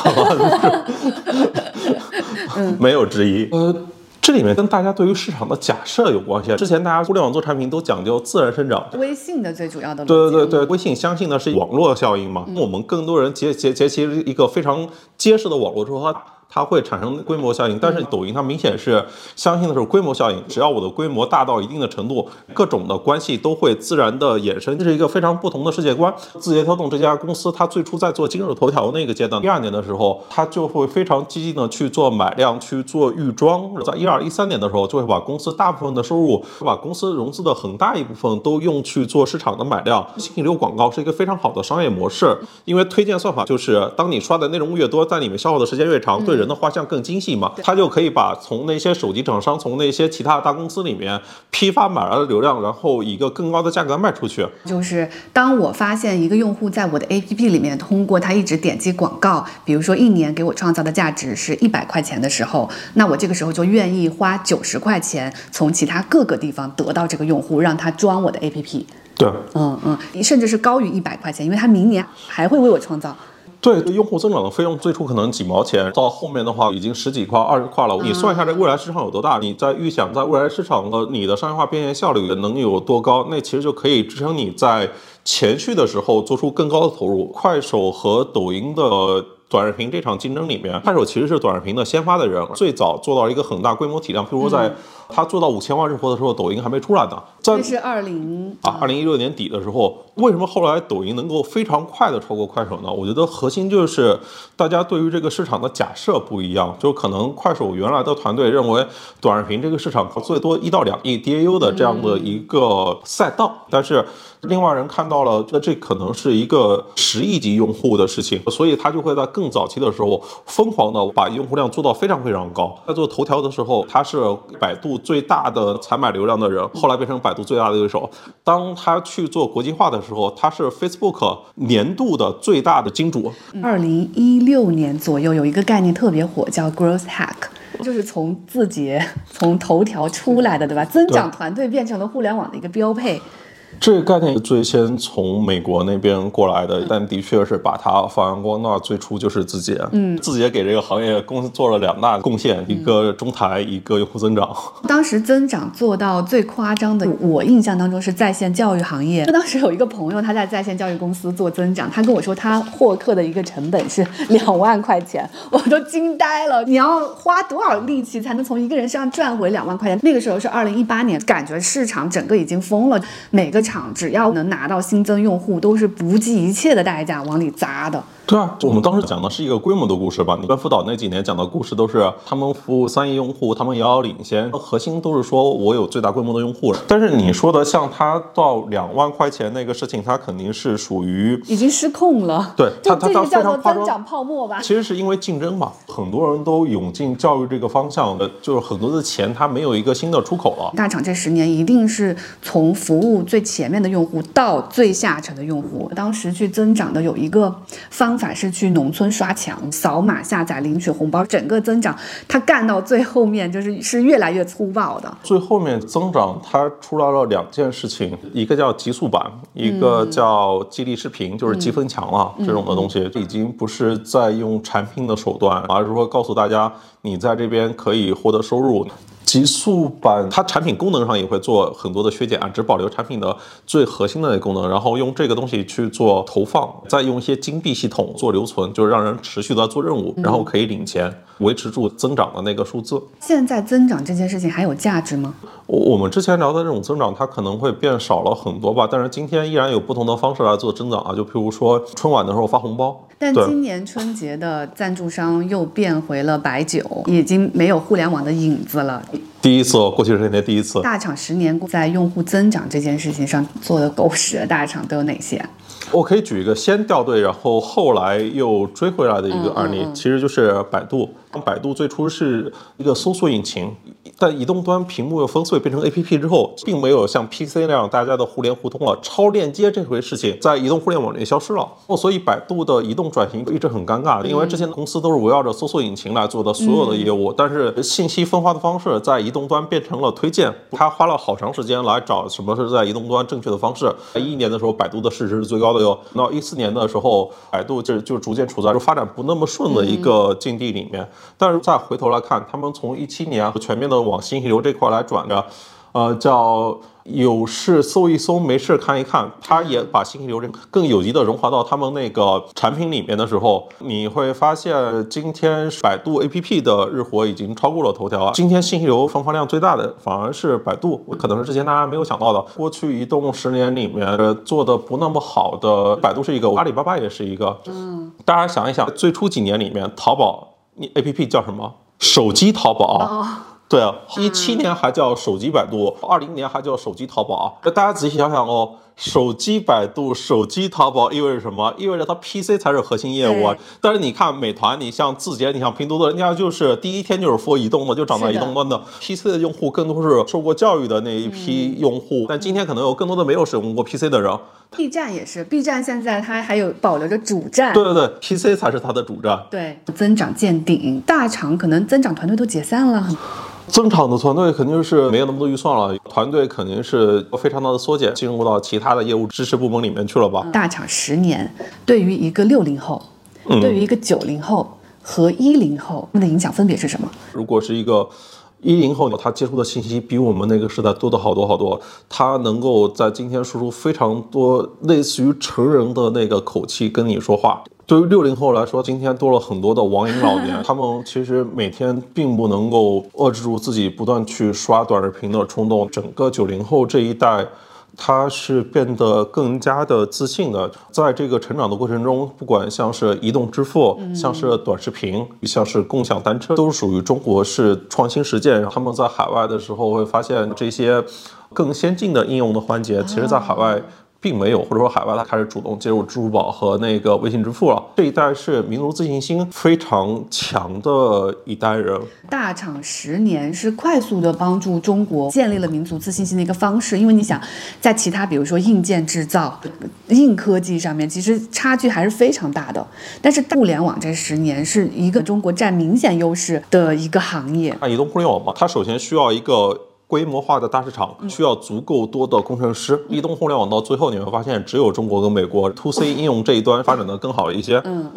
(laughs) 没有之一。呃。这里面跟大家对于市场的假设有关系。之前大家互联网做产品都讲究自然生长。微信的最主要的对对对对，微信相信的是网络效应嘛。我们更多人结结结其一个非常结实的网络之后，它。它会产生规模效应，但是抖音它明显是相信的是规模效应。只要我的规模大到一定的程度，各种的关系都会自然的衍生，这是一个非常不同的世界观。字节跳动这家公司，它最初在做今日头条那个阶段，一二年的时候，它就会非常积极的去做买量，去做预装。在一二一三年的时候，就会把公司大部分的收入，把公司融资的很大一部分都用去做市场的买量。信息流广告是一个非常好的商业模式，因为推荐算法就是当你刷的内容越多，在里面消耗的时间越长，对。人的画像更精细嘛，他就可以把从那些手机厂商、从那些其他大公司里面批发买来的流量，然后以一个更高的价格卖出去。就是当我发现一个用户在我的 APP 里面通过他一直点击广告，比如说一年给我创造的价值是一百块钱的时候，那我这个时候就愿意花九十块钱从其他各个地方得到这个用户，让他装我的 APP。对，嗯嗯，甚至是高于一百块钱，因为他明年还会为我创造。对，用户增长的费用最初可能几毛钱，到后面的话已经十几块、二十块了。你算一下这未来市场有多大？你在预想在未来市场的你的商业化变现效率能有多高？那其实就可以支撑你在前续的时候做出更高的投入。快手和抖音的。短视频这场竞争里面，快手其实是短视频的先发的人，最早做到一个很大规模体量。譬如说，在他做到五千万日活的时候，抖音还没出来呢。这是二零啊，二零一六年底的时候，为什么后来抖音能够非常快的超过快手呢？我觉得核心就是大家对于这个市场的假设不一样。就可能快手原来的团队认为短视频这个市场最多一到两亿 DAU 的这样的一个赛道，但是。另外人看到了，那这可能是一个十亿级用户的事情，所以他就会在更早期的时候疯狂的把用户量做到非常非常高。在做头条的时候，他是百度最大的采买流量的人，后来变成百度最大的对手。当他去做国际化的时候，他是 Facebook 年度的最大的金主。二零一六年左右有一个概念特别火，叫 Growth Hack，就是从字节、从头条出来的，对吧？增长团队变成了互联网的一个标配。这个概念最先从美国那边过来的，但的确是把它发扬光大。最初就是字节，嗯，字节给这个行业公司做了两大贡献，一个中台，一个用户增长。(laughs) 当时增长做到最夸张的，我印象当中是在线教育行业。(laughs) 当时有一个朋友他在在线教育公司做增长，他跟我说他获客的一个成本是 (laughs) 两万块钱，我都惊呆了。你要花多少力气才能从一个人身上赚回两万块钱？那个时候是二零一八年，感觉市场整个已经疯了，每个。厂只要能拿到新增用户，都是不计一切的代价往里砸的。对啊，我们当时讲的是一个规模的故事吧。你跟辅导那几年讲的故事都是他们服务三亿用户，他们遥遥领先，核心都是说我有最大规模的用户。但是你说的像他到两万块钱那个事情，他肯定是属于已经失控了。对，它它它叫做增长泡沫吧。其实是因为竞争嘛，很多人都涌进教育这个方向，就是很多的钱他没有一个新的出口了。大厂这十年一定是从服务最前面的用户到最下沉的用户，当时去增长的有一个方。法是去农村刷墙、扫码下载、领取红包，整个增长，它干到最后面就是是越来越粗暴的。最后面增长，它出来了两件事情，一个叫极速版，一个叫激励视频，就是积分墙了这种的东西，已经不是在用产品的手段，而是说告诉大家，你在这边可以获得收入。极速版它产品功能上也会做很多的削减啊，只保留产品的最核心的那功能，然后用这个东西去做投放，再用一些金币系统做留存，就是让人持续的做任务，然后可以领钱，维持住增长的那个数字。现在增长这件事情还有价值吗？我我们之前聊的这种增长，它可能会变少了很多吧，但是今天依然有不同的方式来做增长啊，就譬如说春晚的时候发红包。但今年春节的赞助商又变回了白酒，已经没有互联网的影子了。第一次，过去十年第一次。大厂十年在用户增长这件事情上做的狗屎的大厂都有哪些？我可以举一个先掉队，然后后来又追回来的一个案例，其实就是百度。百度最初是一个搜索引擎，在移动端屏幕又分碎变成 A P P 之后，并没有像 P C 那样大家的互联互通了。超链接这回事情在移动互联网里消失了。哦，所以百度的移动转型一直很尴尬，因为之前公司都是围绕着搜索引擎来做的所有的业务，但是信息分发的方式在移动端变成了推荐。他花了好长时间来找什么是在移动端正确的方式。一一年的时候，百度的市值是最高的哟。到一四年的时候，百度就就逐渐处在就发展不那么顺的一个境地里面。但是再回头来看，他们从一七年全面的往信息流这块来转着，呃，叫有事搜一搜，没事看一看，他也把信息流这更有机的融化到他们那个产品里面的时候，你会发现今天百度 APP 的日活已经超过了头条啊。今天信息流分发量最大的反而是百度，可能是之前大家没有想到的。过去移动十年里面做的不那么好的，百度是一个，阿里巴巴也是一个。嗯，大家想一想，最初几年里面，淘宝。你 A P P 叫什么？手机淘宝。对啊，一七年还叫手机百度，二零年还叫手机淘宝。那大家仔细想想哦。手机百度、手机淘宝意味着什么？意味着它 PC 才是核心业务啊。但是你看美团，你像字节，你像拼多多，人家就是第一天就是 for 移动的，就长在移动端的。PC 的用户更多是受过教育的那一批用户，但今天可能有更多的没有使用过 PC 的人。B 站也是，B 站现在它还有保留着主站。对对对，PC 才是它的主站。对，增长见顶，大厂可能增长团队都解散了。增长的团队肯定是没有那么多预算了，团队肯定是非常大的缩减，进入到其他的业务支持部门里面去了吧？大厂十年对于一个六零后，对于一个九零后和一零后，他们的影响分别是什么？如果是一个一零后，他接触的信息比我们那个时代多的好多好多，他能够在今天说出非常多类似于成人的那个口气跟你说话。对于六零后来说，今天多了很多的网瘾老年，(laughs) 他们其实每天并不能够遏制住自己不断去刷短视频的冲动。整个九零后这一代，他是变得更加的自信的。在这个成长的过程中，不管像是移动支付，像是短视频，像是共享单车，都属于中国式创新实践。他们在海外的时候会发现这些更先进的应用的环节，其实在海外。并没有，或者说海外它开始主动接入支付宝和那个微信支付了。这一代是民族自信心非常强的一代人。大厂十年是快速的帮助中国建立了民族自信心的一个方式，因为你想，在其他比如说硬件制造、硬科技上面，其实差距还是非常大的。但是互联网这十年是一个中国占明显优势的一个行业。那移动互联网嘛，它首先需要一个。规模化的大市场需要足够多的工程师。移动互联网到最后你会发现，只有中国跟美国 to C 应用这一端发展的更好一些。嗯，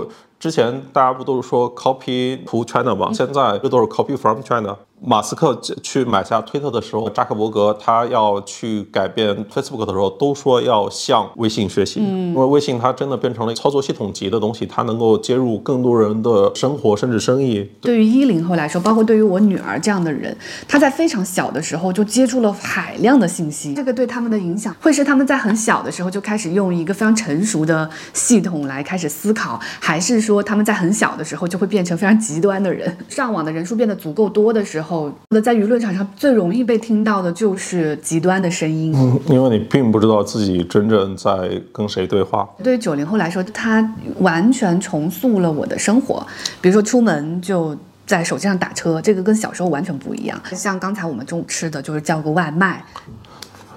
之前大家不都是说 copy to China 吗？现在这都是 copy from China。马斯克去买下推特的时候，扎克伯格他要去改变 Facebook 的时候，都说要向微信学习，因为微信它真的变成了操作系统级的东西，它能够接入更多人的生活甚至生意。对于一零后来说，包括对于我女儿这样的人，她在非常小的时候就接触了海量的信息，这个对他们的影响会是他们在很小的时候就开始用一个非常成熟的系统来开始思考，还是说他们在很小的时候就会变成非常极端的人？上网的人数变得足够多的时候。那在舆论场上最容易被听到的就是极端的声音，嗯，因为你并不知道自己真正在跟谁对话。对于九零后来说，他完全重塑了我的生活，比如说出门就在手机上打车，这个跟小时候完全不一样。像刚才我们中午吃的就是叫个外卖。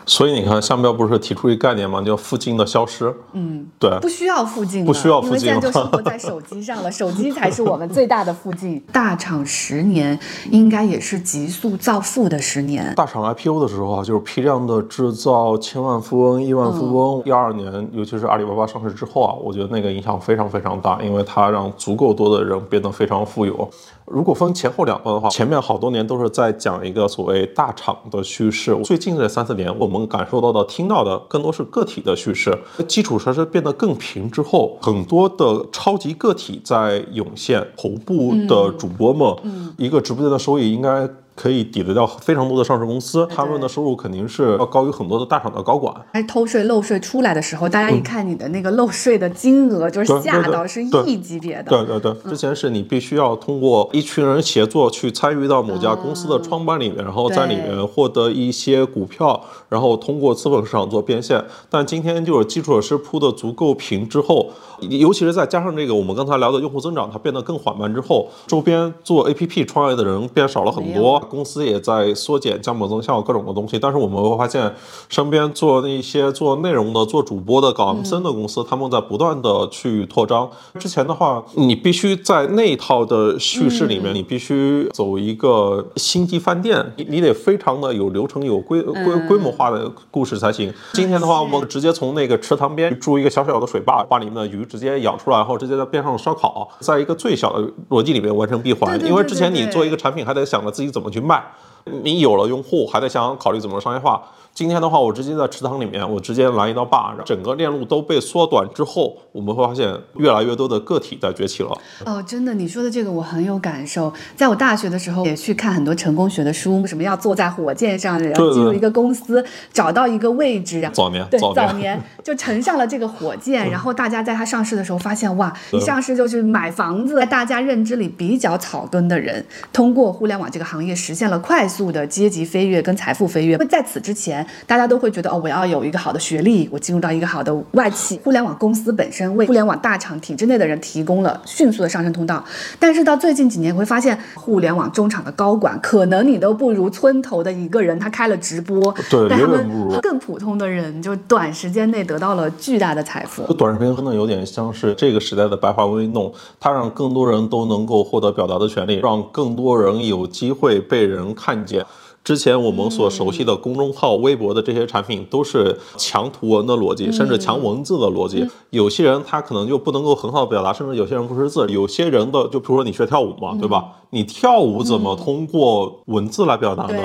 所以你看，商标不是提出一个概念吗？叫附近的消失。嗯，对，不需要附近，不需要附近，因为现在就生活在手机上了，手机才是我们最大的附近。(laughs) 大厂十年应该也是急速造富的十年。大厂 IPO 的时候啊，就是批量的制造千万富翁、亿万富翁。一二年，尤其是阿里巴巴上市之后啊，我觉得那个影响非常非常大，因为它让足够多的人变得非常富有。如果分前后两段的话，前面好多年都是在讲一个所谓大厂的叙事，最近这三四年我们。感受到的、听到的更多是个体的叙事，基础设施变得更平之后，很多的超级个体在涌现，头部的主播们，一个直播间的收益应该。可以抵得掉非常多的上市公司，他们的收入肯定是要高于很多的大厂的高管。还偷税漏税出来的时候，大家一看你的那个漏税的金额，就是吓到是亿级别的。对对对，之前是你必须要通过一群人协作去参与到某家公司的创办里面，然后在里面获得一些股票，然后通过资本市场做变现。但今天就是基础设施铺的足够平之后。尤其是再加上这个我们刚才聊的用户增长，它变得更缓慢之后，周边做 APP 创业的人变少了很多，公司也在缩减、降本增效各种的东西。但是我们会发现，身边做那些做内容的、做主播的、搞 MCN 的公司，他们在不断的去扩张。之前的话，你必须在那一套的叙事里面，你必须走一个星级饭店，你你得非常的有流程、有规规规模化的故事才行。今天的话，我们直接从那个池塘边筑一个小小的水坝，把里面的鱼。直接养出来然后，直接在边上烧烤，在一个最小的逻辑里面完成闭环。因为之前你做一个产品，还得想着自己怎么去卖，你有了用户，还在想考虑怎么商业化。今天的话，我直接在池塘里面，我直接拦一道坝，整个链路都被缩短之后，我们会发现越来越多的个体在崛起了。哦，真的，你说的这个我很有感受。在我大学的时候，也去看很多成功学的书，什么要坐在火箭上，然后进入一个公司，找到一个位置。早年，对，早年 (laughs) 就乘上了这个火箭，然后大家在它上市的时候发现，哇，一上市就是买房子。在大家认知里比较草根的人，通过互联网这个行业实现了快速的阶级飞跃跟财富飞跃。在此之前。大家都会觉得哦，我要有一个好的学历，我进入到一个好的外企。互联网公司本身为互联网大厂体制内的人提供了迅速的上升通道。但是到最近几年，你会发现互联网中厂的高管，可能你都不如村头的一个人，他开了直播，对，他们更普通的人，就短时间内得到了巨大的财富。短视频可能有点像是这个时代的白话文运动，它让更多人都能够获得表达的权利，让更多人有机会被人看见。之前我们所熟悉的公众号、微博的这些产品，都是强图文的逻辑，甚至强文字的逻辑。有些人他可能就不能够很好的表达，甚至有些人不识字。有些人的，就比如说你学跳舞嘛，对吧？你跳舞怎么通过文字来表达呢？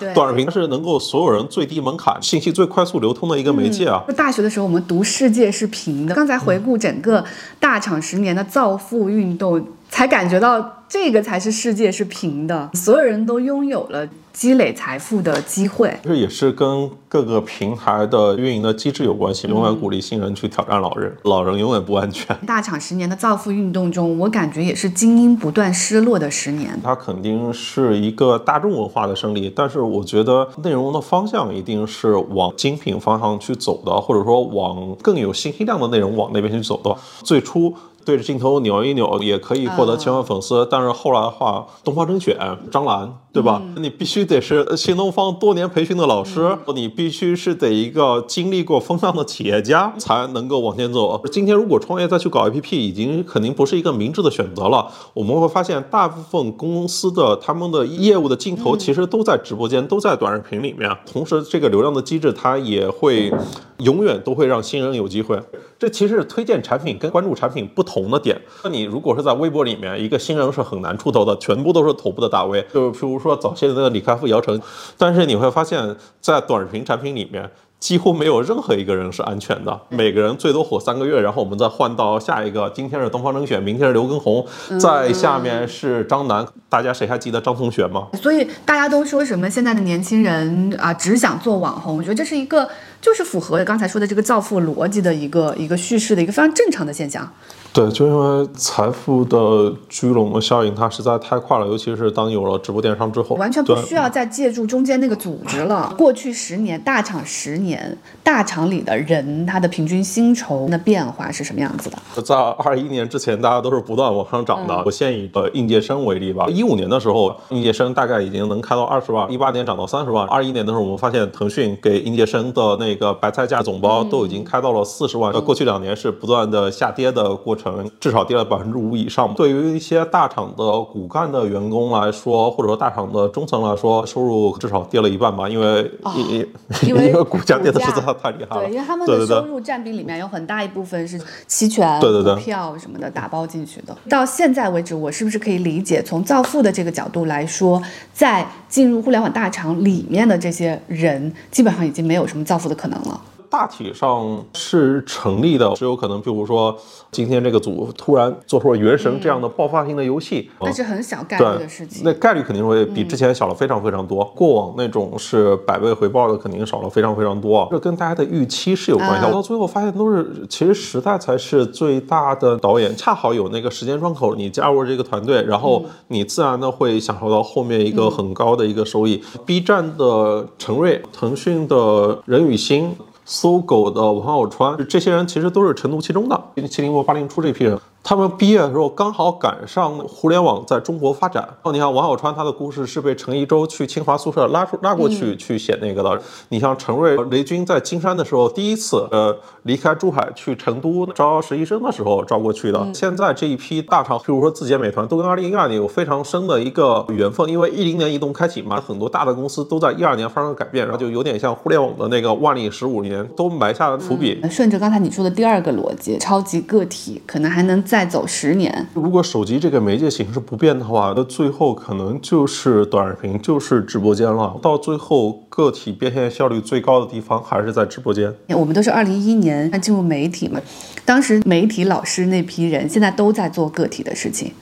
对，短视频是能够所有人最低门槛、信息最快速流通的一个媒介啊。大学的时候，我们读世界是平的。刚才回顾整个大厂十年的造富运动，才感觉到这个才是世界是平的，所有人都拥有了。积累财富的机会，这也是跟各个平台的运营的机制有关系。永远鼓励新人去挑战老人，老人永远不安全。(laughs) 大厂十年的造富运动中，我感觉也是精英不断失落的十年。它肯定是一个大众文化的胜利，但是我觉得内容的方向一定是往精品方向去走的，或者说往更有信息量的内容往那边去走的。最初。对着镜头扭一扭也可以获得千万粉丝，但是后来的话，东方甄选张兰，对吧？你必须得是新东方多年培训的老师，你必须是得一个经历过风浪的企业家才能够往前走。今天如果创业再去搞 APP，已经肯定不是一个明智的选择了。我们会发现，大部分公司的他们的业务的镜头其实都在直播间，都在短视频里面。同时，这个流量的机制它也会永远都会让新人有机会。这其实是推荐产品跟关注产品不同。同的点。那你如果是在微博里面，一个新人是很难出头的，全部都是头部的大 V，就是譬如说早些的那个李开复、姚晨。但是你会发现在短视频产品里面。几乎没有任何一个人是安全的，每个人最多火三个月，然后我们再换到下一个。今天是东方甄选，明天是刘畊宏，在下面是张楠。大家谁还记得张同学吗？所以大家都说什么现在的年轻人啊，只想做网红。我觉得这是一个就是符合刚才说的这个造富逻辑的一个一个叙事的一个非常正常的现象。对，就因为财富的聚拢的效应，它实在太快了，尤其是当有了直播电商之后，完全不需要再借助中间那个组织了。过去十年，大厂十年，大厂里的人，他的平均薪酬的变化是什么样子的？在二一年之前，大家都是不断往上涨的。我先以呃应届生为例吧，一五年的时候，应届生大概已经能开到二十万，一八年涨到三十万，二一年的时候，我们发现腾讯给应届生的那个白菜价总包都已经开到了四十万。呃，过去两年是不断的下跌的过程。至少跌了百分之五以上。对于一些大厂的骨干的员工来说，或者说大厂的中层来说，收入至少跌了一半吧，因为因因为股价跌的实在太厉害了。对，因为他们的收入占比里面有很大一部分是期权、股票什么的打包进去的。到现在为止，我是不是可以理解，从造富的这个角度来说，在进入互联网大厂里面的这些人，基本上已经没有什么造富的可能了。大体上是成立的，只有可能，比如说今天这个组突然做出了《原神》这样的爆发性的游戏，那是很小概率的事情。那概率肯定会比之前小了非常非常多。过往那种是百倍回报的，肯定少了非常非常多。这跟大家的预期是有关系。到最后发现都是，其实时代才是最大的导演。恰好有那个时间窗口，你加入这个团队，然后你自然的会享受到后面一个很高的一个收益。B 站的陈瑞，腾讯的任宇欣。搜狗的王小川，这些人其实都是晨读其中的，七零后、八零初这批人。他们毕业的时候刚好赶上互联网在中国发展。哦，你看王小川他的故事是被陈一舟去清华宿舍拉出拉过去去写那个的。你像陈瑞、雷军在金山的时候第一次呃离开珠海去成都招实习生的时候招过去的。现在这一批大厂，比如说字节、美团，都跟二零一二年有非常深的一个缘分，因为一零年移动开启嘛，很多大的公司都在一二年发生了改变，然后就有点像互联网的那个万历十五年都埋下了伏笔。顺着刚才你说的第二个逻辑，超级个体可能还能。再走十年，如果手机这个媒介形式不变的话，那最后可能就是短视频，就是直播间了。到最后，个体变现效率最高的地方还是在直播间。我们都是二零一一年进入媒体嘛，当时媒体老师那批人现在都在做个体的事情，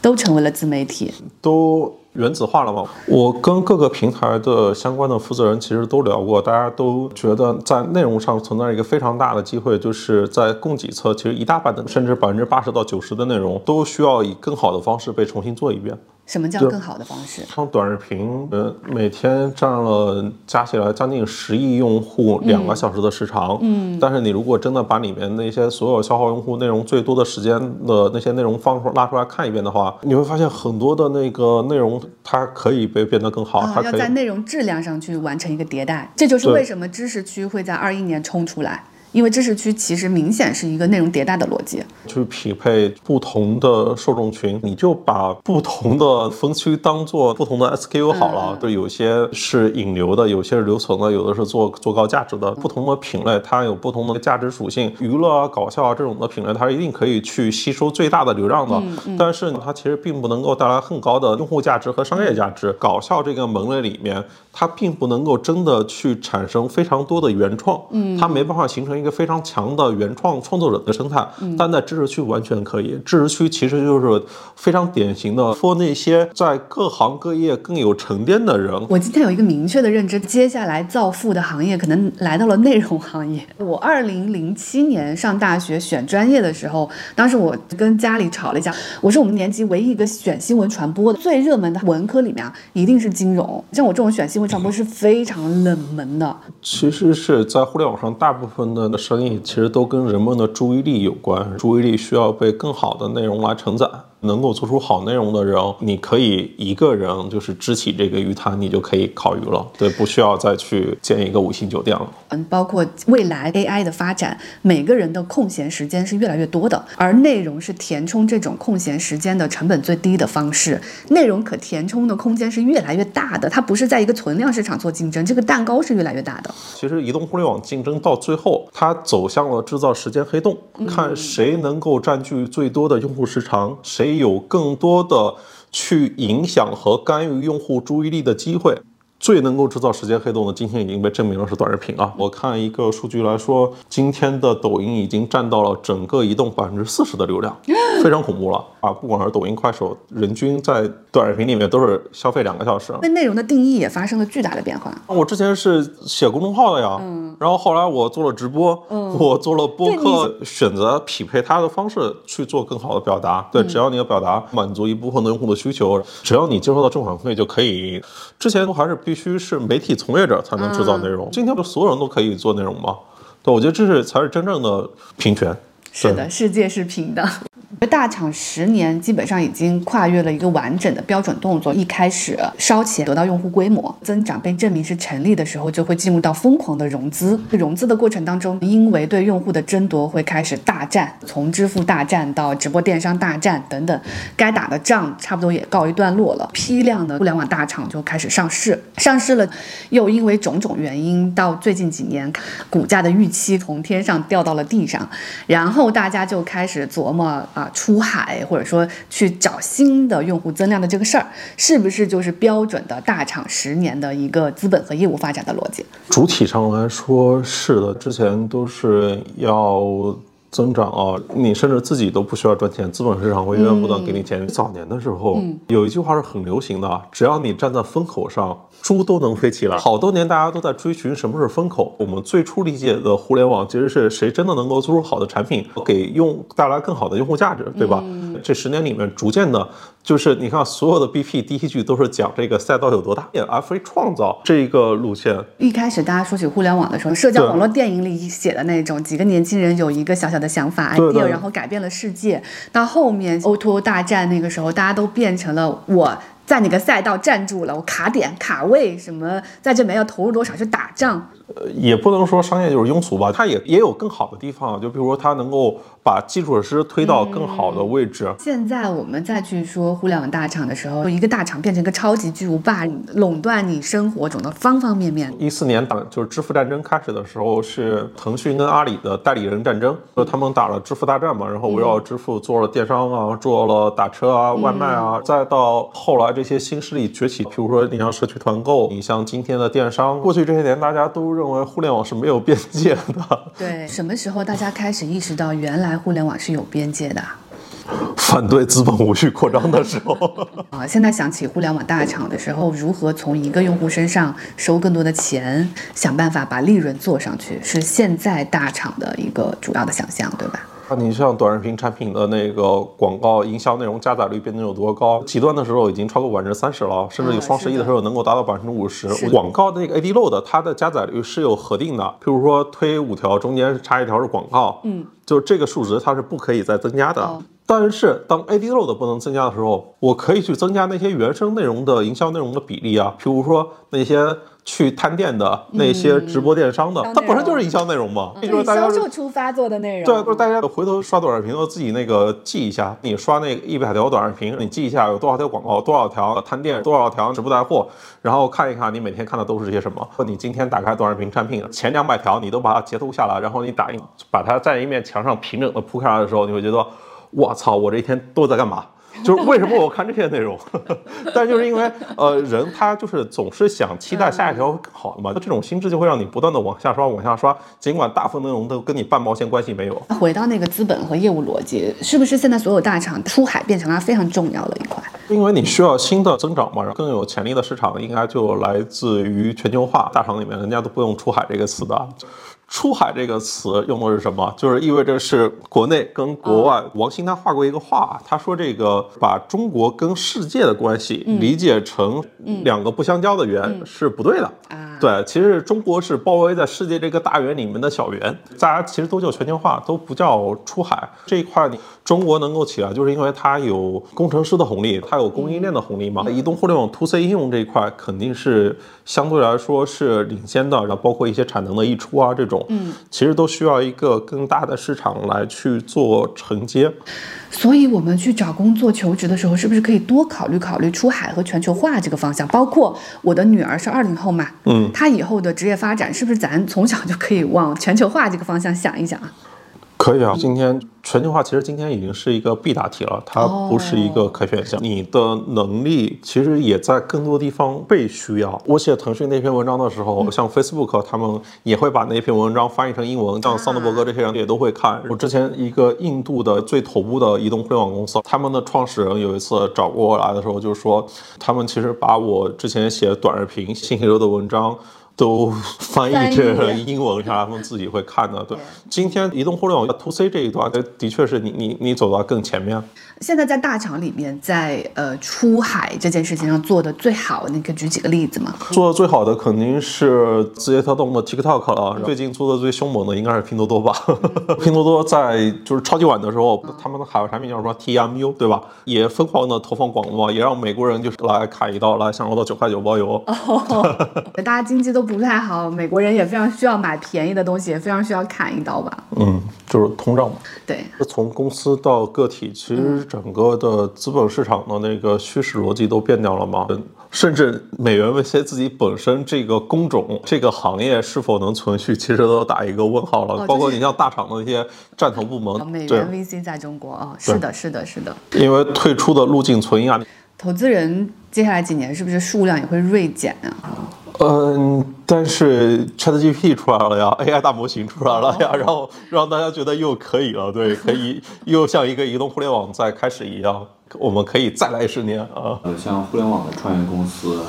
都成为了自媒体，都。原子化了吗？我跟各个平台的相关的负责人其实都聊过，大家都觉得在内容上存在一个非常大的机会，就是在供给侧，其实一大半的，甚至百分之八十到九十的内容都需要以更好的方式被重新做一遍。什么叫更好的方式？像短视频，呃，每天占了加起来将近十亿用户两个小时的时长，嗯，但是你如果真的把里面那些所有消耗用户内容最多的时间的那些内容放出拉出来看一遍的话，你会发现很多的那个内容它可以被变得更好，它要在内容质量上去完成一个迭代，这就是为什么知识区会在二一年冲出来。因为知识区其实明显是一个内容迭代的逻辑，去匹配不同的受众群，你就把不同的分区当做不同的 SKU 好了。对，有些是引流的，有些是留存的，有的是做做高价值的。不同的品类它有不同的价值属性，娱乐啊、搞笑啊这种的品类，它是一定可以去吸收最大的流量的。但是它其实并不能够带来很高的用户价值和商业价值。搞笑这个门类里面，它并不能够真的去产生非常多的原创，嗯，它没办法形成。一个非常强的原创创作者的生态，但在知识区完全可以。知识区其实就是非常典型的说那些在各行各业更有沉淀的人。我今天有一个明确的认知，接下来造富的行业可能来到了内容行业。我二零零七年上大学选专业的时候，当时我跟家里吵了一架，我是我们年级唯一一个选新闻传播的，最热门的文科里面啊，一定是金融。像我这种选新闻传播是非常冷门的。其实是在互联网上，大部分的。的生意其实都跟人们的注意力有关，注意力需要被更好的内容来承载。能够做出好内容的人，你可以一个人就是支起这个鱼摊，你就可以烤鱼了。对，不需要再去建一个五星酒店了。嗯，包括未来 AI 的发展，每个人的空闲时间是越来越多的，而内容是填充这种空闲时间的成本最低的方式。内容可填充的空间是越来越大的，它不是在一个存量市场做竞争，这个蛋糕是越来越大的。其实移动互联网竞争到最后，它走向了制造时间黑洞，看谁能够占据最多的用户时长，谁有更多的去影响和干预用户注意力的机会。最能够制造时间黑洞的，今天已经被证明了是短视频啊！我看一个数据来说，今天的抖音已经占到了整个移动百分之四十的流量，(gasps) 非常恐怖了啊！不管是抖音、快手，人均在短视频里面都是消费两个小时。那内容的定义也发生了巨大的变化。我之前是写公众号的呀，嗯，然后后来我做了直播，嗯，我做了播客，选择匹配它的方式去做更好的表达。对，只要你的表达满足一部分的用户的需求，只要你接受到正反馈就可以。之前都还是必须是媒体从业者才能制造内容，今天不所有人都可以做内容吗？对，我觉得这是才是真正的平权。是的，世界是平的。大厂十年基本上已经跨越了一个完整的标准动作。一开始烧钱得到用户规模增长被证明是成立的时候，就会进入到疯狂的融资。融资的过程当中，因为对用户的争夺会开始大战，从支付大战到直播电商大战等等，该打的仗差不多也告一段落了。批量的互联网大厂就开始上市，上市了，又因为种种原因，到最近几年股价的预期从天上掉到了地上，然后大家就开始琢磨。啊出海或者说去找新的用户增量的这个事儿，是不是就是标准的大厂十年的一个资本和业务发展的逻辑？主体上来说是的，之前都是要增长啊，你甚至自己都不需要赚钱，资本市场会源源不断给你钱。早年的时候有一句话是很流行的，只要你站在风口上。猪都能飞起来，好多年大家都在追寻什么是风口。我们最初理解的互联网，其实是谁真的能够做出好的产品，给用带来更好的用户价值，对吧？这十年里面，逐渐的，就是你看所有的 BP 第一句都是讲这个赛道有多大，而非创造这一个路线。一开始大家说起互联网的时候，社交网络电影里写的那种几个年轻人有一个小小的想法 idea，然后改变了世界。到后面 O2O 大战那个时候，大家都变成了我。在哪个赛道站住了，我卡点卡位什么，在这边要投入多少去打仗？呃，也不能说商业就是庸俗吧，它也也有更好的地方，就比如说它能够。把基础设施推到更好的位置。现在我们再去说互联网大厂的时候，一个大厂变成一个超级巨无霸，垄断你生活中的方方面面。一四年打就是支付战争开始的时候，是腾讯跟阿里的代理人战争，就他们打了支付大战嘛，然后围绕支付做了电商啊，做了打车啊、外卖啊，再到后来这些新势力崛起，比如说你像社区团购，你像今天的电商，过去这些年大家都认为互联网是没有边界的。(laughs) 对，什么时候大家开始意识到原来？互联网是有边界的，反对资本无序扩张的时候 (laughs) 啊！现在想起互联网大厂的时候，如何从一个用户身上收更多的钱，想办法把利润做上去，是现在大厂的一个主要的想象，对吧？你像短视频产品的那个广告营销内容加载率变得有多高？极端的时候已经超过百分之三十了，甚至有双十一的时候能够达到百分之五十。广告的那个 AD load 它的加载率是有核定的，譬如说推五条，中间插一条是广告，嗯，就这个数值它是不可以再增加的。但是当 AD load 不能增加的时候，我可以去增加那些原生内容的营销内容的比例啊，譬如说那些。去探店的那些直播电商的，它本身就是营销内容嘛，就是销售出发做的内容。对，就是大家回头刷短视频，都自己那个记一下，你刷那一百条短视频，你记一下有多少条广告，多少条探店，多少条直播带货，然后看一看你每天看的都是些什么。你今天打开短视频产品 (laughs) 前两百条，你都把它截图下来，然后你打印，把它在一面墙上平整的铺开来的时候，你会觉得，我操，我这一天都在干嘛？(laughs) 就是为什么我看这些内容，(laughs) 但就是因为呃人他就是总是想期待下一条更好的嘛，那这种心智就会让你不断的往下刷往下刷，尽管大部分内容都跟你半毛钱关系没有。回到那个资本和业务逻辑，是不是现在所有大厂出海变成了非常重要的一块？因为你需要新的增长嘛，然后更有潜力的市场应该就来自于全球化。大厂里面人家都不用出海这个词的。出海这个词用的是什么？就是意味着是国内跟国外。王兴他画过一个画，他说这个把中国跟世界的关系理解成两个不相交的圆是不对的。对，其实中国是包围在世界这个大圆里面的小圆，大家其实都叫全球化，都不叫出海这一块。中国能够起来，就是因为它有工程师的红利，它有供应链的红利嘛。移动互联网 to C 应用这一块肯定是相对来说是领先的，然后包括一些产能的溢出啊这种，嗯，其实都需要一个更大的市场来去做承接。所以，我们去找工作求职的时候，是不是可以多考虑考虑出海和全球化这个方向？包括我的女儿是二零后嘛，嗯，她以后的职业发展，是不是咱从小就可以往全球化这个方向想一想啊？可以啊，今天全球化其实今天已经是一个必答题了，它不是一个可选项。你的能力其实也在更多地方被需要。我写腾讯那篇文章的时候，像 Facebook 他们也会把那篇文章翻译成英文，像桑德伯格这些人也都会看。我之前一个印度的最头部的移动互联网公司，他们的创始人有一次找过我来的时候，就说他们其实把我之前写短视频、信息流的文章。都翻译成英文，让他们自己会看的。对，今天移动互联网 to C 这一段，的确是你你你走到更前面。现在在大厂里面，在呃出海这件事情上做的最好，你可以举几个例子吗？做的最好的肯定是字节跳动的 TikTok 了。最近做的最凶猛的应该是拼多多吧？拼多多在就是超级晚的时候，他们的海外产品叫什么 TMU 对吧？也疯狂的投放广告，也让美国人就是来砍一刀，来享受到九块九包邮。(laughs) 大家经济都不太好，美国人也非常需要买便宜的东西，也非常需要砍一刀吧？嗯，就是通胀嘛。对，从公司到个体，其实。整个的资本市场的那个趋势逻辑都变掉了吗？甚至美元 VC 自己本身这个工种、这个行业是否能存续，其实都打一个问号了。包括你像大厂的那些战投部门，美元 VC 在中国啊，是的，是的，是的。因为退出的路径存疑啊，投资人接下来几年是不是数量也会锐减啊？嗯，但是 ChatGPT 出来了呀，AI 大模型出来了呀，然后让大家觉得又可以了，对，可以 (laughs) 又像一个移动互联网在开始一样，我们可以再来十年啊。呃，像互联网的创业公司，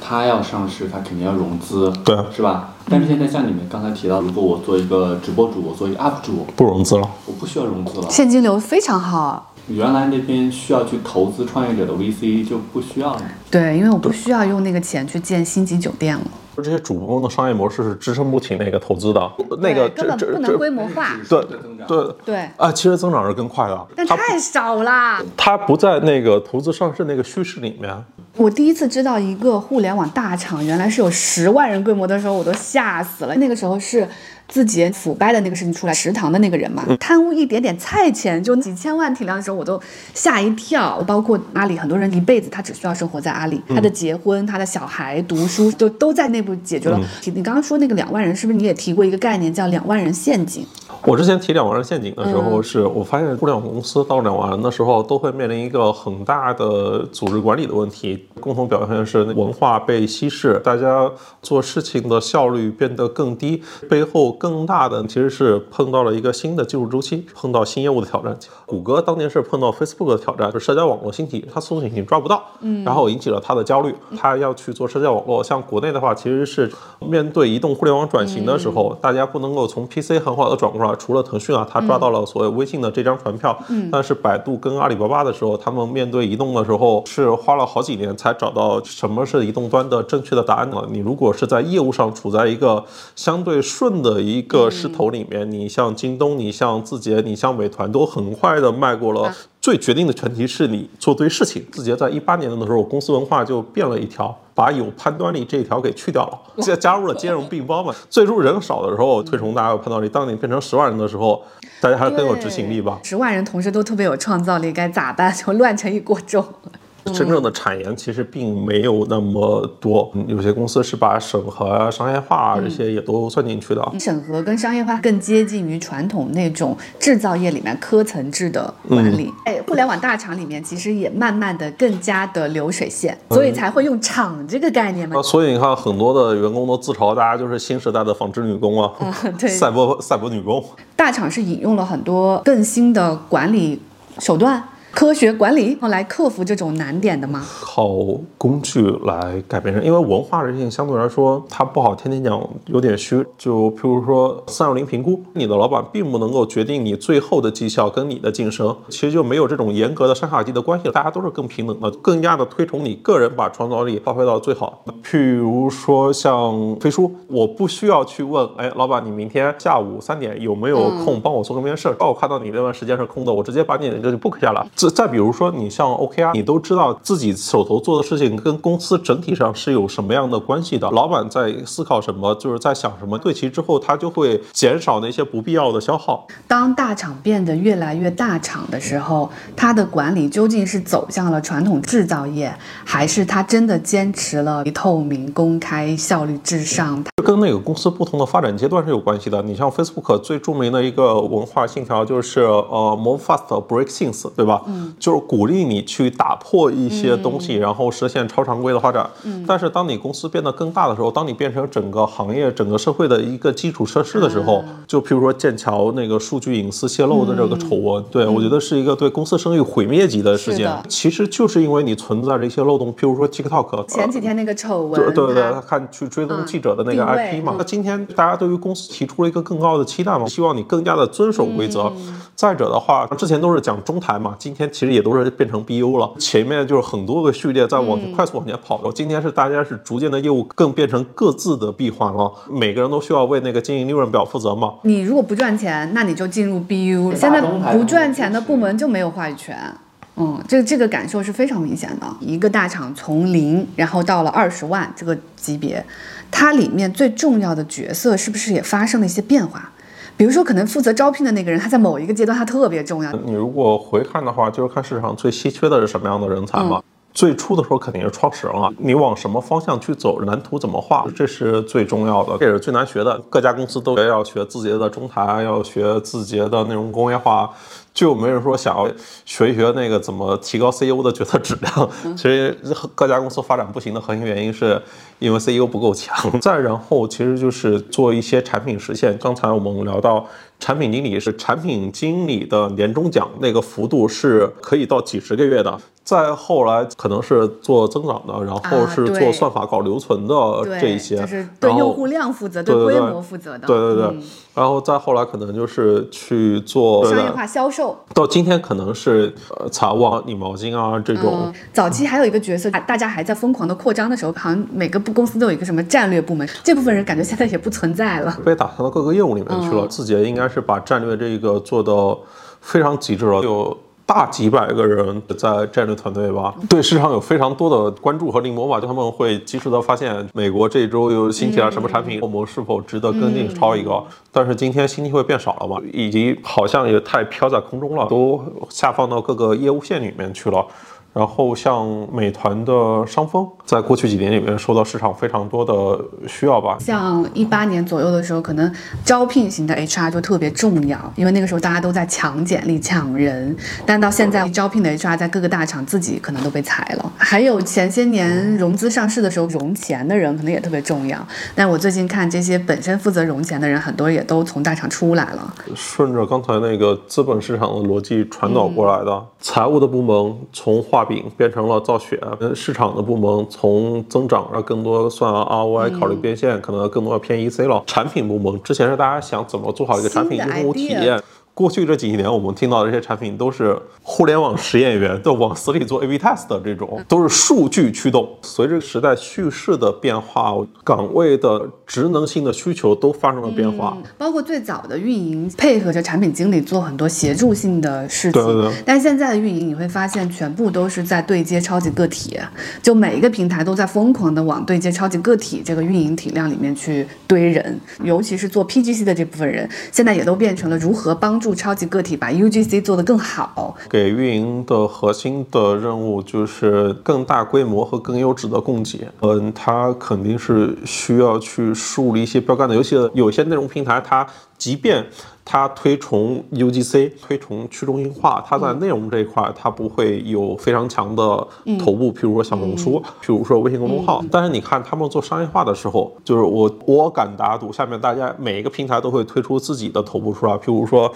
它要上市，它肯定要融资，对，是吧？但是现在像你们刚才提到，如果我做一个直播主，我做一个 UP 主，不融资了，我不需要融资了，现金流非常好。原来那边需要去投资创业者的 VC 就不需要了。对，因为我不需要用那个钱去建星级酒店了。这些主播的商业模式是支撑不起那个投资的，那个根本不能规模化。对对对对啊，其实增长是更快的，但太少了。它不在那个投资上市那个趋势里面。我第一次知道一个互联网大厂原来是有十万人规模的时候，我都吓死了。那个时候是。自己腐败的那个事情出来，食堂的那个人嘛，贪污一点点菜钱就几千万体量的时候，我都吓一跳。包括阿里，很多人一辈子他只需要生活在阿里，他的结婚、他的小孩读书，就都在内部解决了。你刚刚说那个两万人，是不是你也提过一个概念叫两万人陷阱？我之前提两万人陷阱的时候，是我发现互联网公司到两万人的时候，都会面临一个很大的组织管理的问题。共同表现是文化被稀释，大家做事情的效率变得更低，背后更大的其实是碰到了一个新的技术周期，碰到新业务的挑战。谷歌当年是碰到 Facebook 的挑战，就是社交网络兴起，它搜索引擎抓不到，嗯，然后引起了它的焦虑，它要去做社交网络。像国内的话，其实是面对移动互联网转型的时候，大家不能够从 PC 很好的转过来。除了腾讯啊，他抓到了所谓微信的这张船票，嗯，但是百度跟阿里巴巴的时候，他们面对移动的时候是花了好几年才找到什么是移动端的正确的答案的。你如果是在业务上处在一个相对顺的一个势头里面，你像京东，你像字节，你像美团，都很快的迈过了。最决定的前提是你做对事情。字节在一八年的时候，公司文化就变了一条，把有判断力这一条给去掉了，加加入了兼容并包嘛。最初人少的时候推崇大家有判断力，当你变成十万人的时候，大家还是更有执行力吧。十万人同时都特别有创造力，该咋办？就乱成一锅粥。真正的产研其实并没有那么多，有些公司是把审核啊、商业化啊这些也都算进去的。审核跟商业化更接近于传统那种制造业里面科层制的管理。哎，互联网大厂里面其实也慢慢的更加的流水线，所以才会用厂这个概念嘛。所以你看，很多的员工都自嘲，大家就是新时代的纺织女工啊，对，(laughs) 赛博赛博女工。大厂是引用了很多更新的管理手段。科学管理来克服这种难点的吗？靠工具来改变人，因为文化这事情相对来说它不好，天天讲有点虚。就譬如说三六零评估，你的老板并不能够决定你最后的绩效跟你的晋升，其实就没有这种严格的上下级的关系，大家都是更平等的，更加的推崇你个人把创造力发挥到最好。譬如说像飞书，我不需要去问，哎，老板，你明天下午三点有没有空帮我做个面试？当我看到你那段时间是空的，我直接把你的这就 book 下来。再再比如说，你像 OKR，你都知道自己手头做的事情跟公司整体上是有什么样的关系的。老板在思考什么，就是在想什么，对齐之后，他就会减少那些不必要的消耗。当大厂变得越来越大厂的时候，它的管理究竟是走向了传统制造业，还是它真的坚持了透明、公开、效率至上？跟那个公司不同的发展阶段是有关系的。你像 Facebook 最著名的一个文化信条就是呃 “Move fast, break things”，对吧？嗯，就是鼓励你去打破一些东西，然后实现超常规的发展。嗯，但是当你公司变得更大的时候，当你变成整个行业、整个社会的一个基础设施的时候，就譬如说剑桥那个数据隐私泄露的这个丑闻，对我觉得是一个对公司声誉毁灭级的事件。其实就是因为你存在着一些漏洞，譬如说 TikTok 前几天那个丑闻，对对对，他看去追踪记者的那个 IP 嘛。那今天大家对于公司提出了一个更高的期待嘛，希望你更加的遵守规则。再者的话，之前都是讲中台嘛，今天其实也都是变成 BU 了。前面就是很多个序列在往快速往前跑了。今天是大家是逐渐的业务更变成各自的闭环了，每个人都需要为那个经营利润表负责嘛。你如果不赚钱，那你就进入 BU。现在不赚钱的部门就没有话语权。嗯，这这个感受是非常明显的。一个大厂从零，然后到了二十万这个级别，它里面最重要的角色是不是也发生了一些变化？比如说，可能负责招聘的那个人，他在某一个阶段他特别重要。你如果回看的话，就是看市场最稀缺的是什么样的人才嘛。最初的时候肯定是创始人啊，你往什么方向去走，蓝图怎么画，这是最重要的，这也是最难学的。各家公司都要学字节的中台，要学字节的那种工业化。就没人说想要学一学那个怎么提高 CEO 的决策质量。其实各家公司发展不行的核心原因是因为 CEO 不够强。再然后，其实就是做一些产品实现。刚才我们聊到产品经理是产品经理的年终奖，那个幅度是可以到几十个月的。再后来可能是做增长的，然后是做算法搞留存的这一些，就是对用户量负责，对规模负责的。对对对，然后再后来可能就是去做商业化销售。到今天可能是呃财务、拧毛巾啊这种。早期还有一个角色，大家还在疯狂的扩张的时候，好像每个部公司都有一个什么战略部门，这部分人感觉现在也不存在了，被打散到各个业务里面去了。字节应该是把战略这个做到非常极致了，有。大几百个人在战略团队吧，对市场有非常多的关注和临摹吧，就他们会及时的发现美国这周又兴起了什么产品，我们是否值得跟进抄一个？但是今天新机会变少了嘛，以及好像也太飘在空中了，都下放到各个业务线里面去了。然后像美团的商峰，在过去几年里面受到市场非常多的需要吧。像一八年左右的时候，可能招聘型的 HR 就特别重要，因为那个时候大家都在抢简历、抢人。但到现在，招聘的 HR 在各个大厂自己可能都被裁了。还有前些年融资上市的时候，融钱的人可能也特别重要。但我最近看这些本身负责融钱的人，很多也都从大厂出来了。顺着刚才那个资本市场的逻辑传导过来的，财务的部门从画饼变成了造血，市场的部门从增长让更多算 ROI 考虑变现，可能更多要偏 EC 了。产品部门之前是大家想怎么做好一个产品用户体验。过去这几年，我们听到的这些产品都是互联网实验员都往死里做 A/B test 的这种，都是数据驱动。随着时代叙事的变化，岗位的职能性的需求都发生了变化。包括最早的运营配合着产品经理做很多协助性的事情，对对对。但现在的运营，你会发现全部都是在对接超级个体，就每一个平台都在疯狂的往对接超级个体这个运营体量里面去堆人，尤其是做 PGC 的这部分人，现在也都变成了如何帮助。超级个体把 UGC 做得更好，给运营的核心的任务就是更大规模和更优质的供给。嗯，它肯定是需要去树立一些标杆的，尤其有些内容平台，它即便它推崇 UGC，推崇去中心化，它在内容这一块它不会有非常强的头部，譬如说小红书，譬如说微信公众号。但是你看他们做商业化的时候，就是我我敢打赌，下面大家每一个平台都会推出自己的头部出来，譬如说。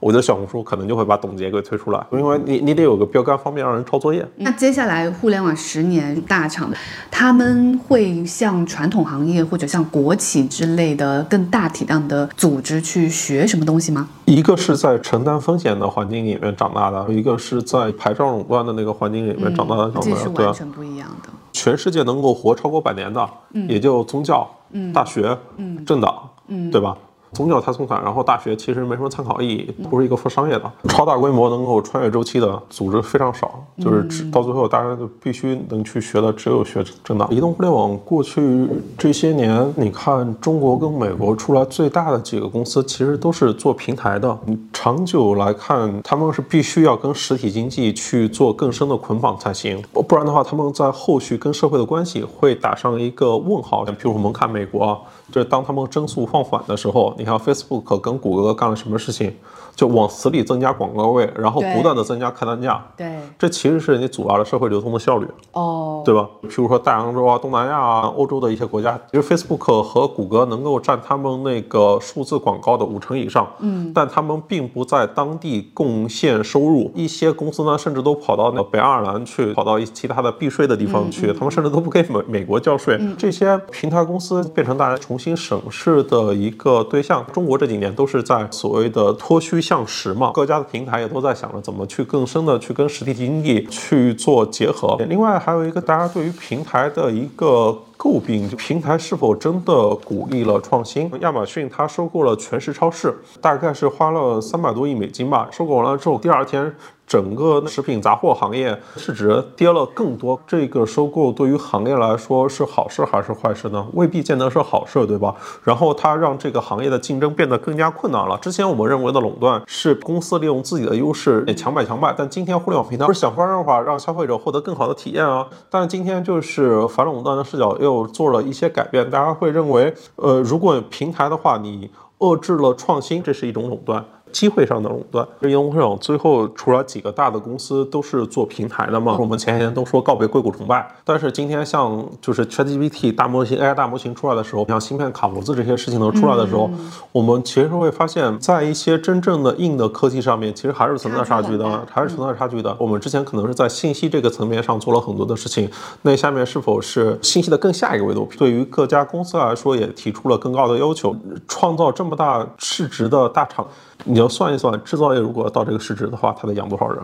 我的小红书可能就会把董洁给推出来，因为你你得有个标杆，方便让人抄作业。那接下来互联网十年大厂，他们会向传统行业或者像国企之类的更大体量的组织去学什么东西吗？一个是在承担风险的环境里面长大的，一个是在牌照垄断的那个环境里面长大的，这是完全不一样的。全世界能够活超过百年的，也就宗教、大学、政党，对吧？宗教太松散，然后大学其实没什么参考意义，不是一个做商业的。超大规模能够穿越周期的组织非常少，就是到最后大家就必须能去学的只有学政党。移动互联网过去这些年，你看中国跟美国出来最大的几个公司，其实都是做平台的。长久来看，他们是必须要跟实体经济去做更深的捆绑才行，不然的话，他们在后续跟社会的关系会打上一个问号。譬如我们看美国。就是当他们增速放缓的时候，你看 Facebook 跟谷歌干了什么事情？就往死里增加广告位，然后不断的增加客单价。对，这其实是你阻碍了社会流通的效率。哦，对吧？譬如说大洋洲啊、东南亚啊、欧洲的一些国家，其实 Facebook 和谷歌能够占他们那个数字广告的五成以上。嗯，但他们并不在当地贡献收入。一些公司呢，甚至都跑到那北爱尔兰去，跑到其他的避税的地方去。他们甚至都不给美美国交税。这些平台公司变成大家重新审视的一个对象。中国这几年都是在所谓的脱虚。向实嘛，各家的平台也都在想着怎么去更深的去跟实体经济去做结合。另外还有一个大家对于平台的一个诟病，就平台是否真的鼓励了创新？亚马逊它收购了全食超市，大概是花了三百多亿美金吧。收购完了之后，第二天。整个食品杂货行业市值跌了更多，这个收购对于行业来说是好事还是坏事呢？未必见得是好事，对吧？然后它让这个行业的竞争变得更加困难了。之前我们认为的垄断是公司利用自己的优势强买强卖，但今天互联网平台不是想方设法让消费者获得更好的体验啊？但是今天就是反垄断的视角又做了一些改变，大家会认为，呃，如果平台的话，你遏制了创新，这是一种垄断。机会上的垄断，这移动互联网最后除了几个大的公司都是做平台的嘛？我们前些天都说告别硅谷崇拜，但是今天像就是 ChatGPT 大模型 AI 大模型出来的时候，像芯片卡脖子这些事情都出来的时候，我们其实会发现，在一些真正的硬的科技上面，其实还是存在差距的，还是存在差距的。我们之前可能是在信息这个层面上做了很多的事情，那下面是否是信息的更下一个维度？对于各家公司来说，也提出了更高的要求，创造这么大市值的大厂。你要算一算，制造业如果到这个市值的话，它得养多少人，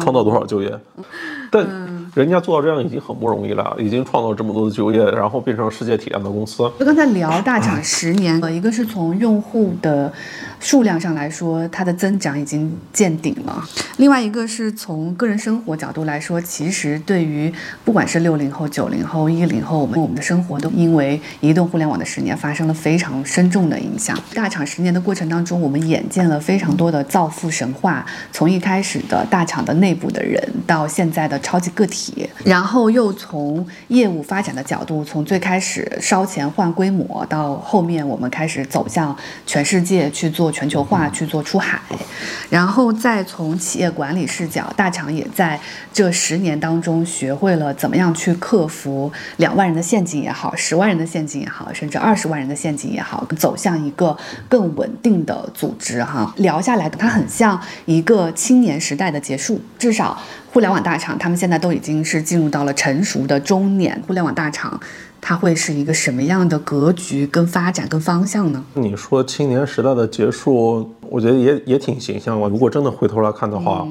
创造多少就业？但人家做到这样已经很不容易了，已经创造这么多的就业，然后变成世界体量的公司。就刚才聊大厂十年，呃，一个是从用户的。数量上来说，它的增长已经见顶了。另外一个是从个人生活角度来说，其实对于不管是六零后、九零后、一零后，我们我们的生活都因为移动互联网的十年发生了非常深重的影响。大厂十年的过程当中，我们眼见了非常多的造富神话，从一开始的大厂的内部的人，到现在的超级个体，然后又从业务发展的角度，从最开始烧钱换规模，到后面我们开始走向全世界去做。全球化去做出海，然后再从企业管理视角，大厂也在这十年当中学会了怎么样去克服两万人的陷阱也好，十万人的陷阱也好，甚至二十万人的陷阱也好，走向一个更稳定的组织哈。聊下来，它很像一个青年时代的结束，至少互联网大厂他们现在都已经是进入到了成熟的中年，互联网大厂。它会是一个什么样的格局、跟发展、跟方向呢？你说青年时代的结束，我觉得也也挺形象的。如果真的回头来看的话，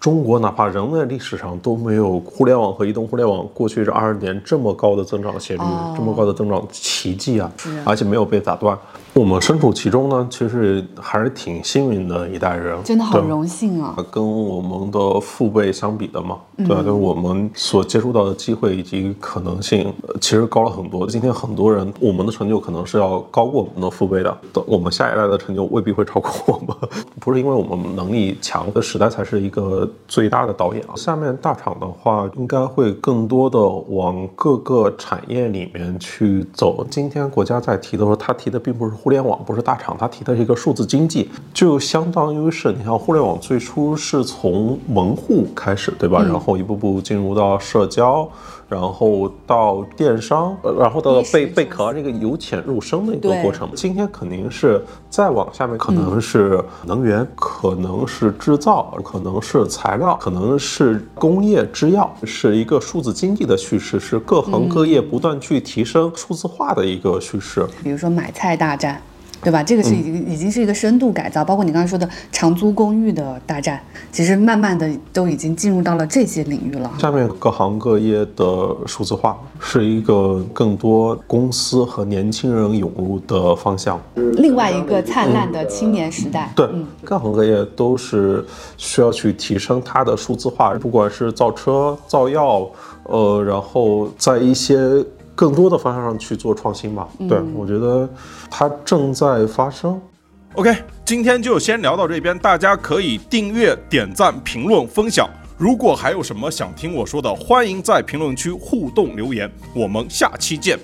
中国哪怕人类历史上都没有互联网和移动互联网过去这二十年这么高的增长斜率，这么高的增长奇迹啊！而且没有被打断。我们身处其中呢，其实还是挺幸运的一代人，真的好荣幸啊！跟我们的父辈相比的嘛，对吧？就是我们所接触到的机会以及可能性，其实高了很多。今天很多人，我们的成就可能是要高过我们的父辈的，等我们下一代的成就未必会超过我们。(laughs) 不是因为我们能力强，的时代才是一个最大的导演啊。下面大厂的话，应该会更多的往各个产业里面去走。今天国家在提的时候，他提的并不是。互联网不是大厂，他提的是一个数字经济，就相当于是你像互联网最初是从门户开始，对吧？然后一步步进入到社交。然后到电商，然后到贝贝壳这个由浅入深的一个过程。今天肯定是再往下面，可能是能源，可能是制造，可能是材料，可能是工业制药，是一个数字经济的叙事，是各行各业不断去提升数字化的一个叙事。比如说买菜大战。对吧？这个是已经已经是一个深度改造，包括你刚才说的长租公寓的大战，其实慢慢的都已经进入到了这些领域了。下面各行各业的数字化是一个更多公司和年轻人涌入的方向。另外一个灿烂的青年时代。对，各行各业都是需要去提升它的数字化，不管是造车、造药，呃，然后在一些。更多的方向上去做创新吧，对我觉得它正在发生。OK，今天就先聊到这边，大家可以订阅、点赞、评论、分享。如果还有什么想听我说的，欢迎在评论区互动留言。我们下期见。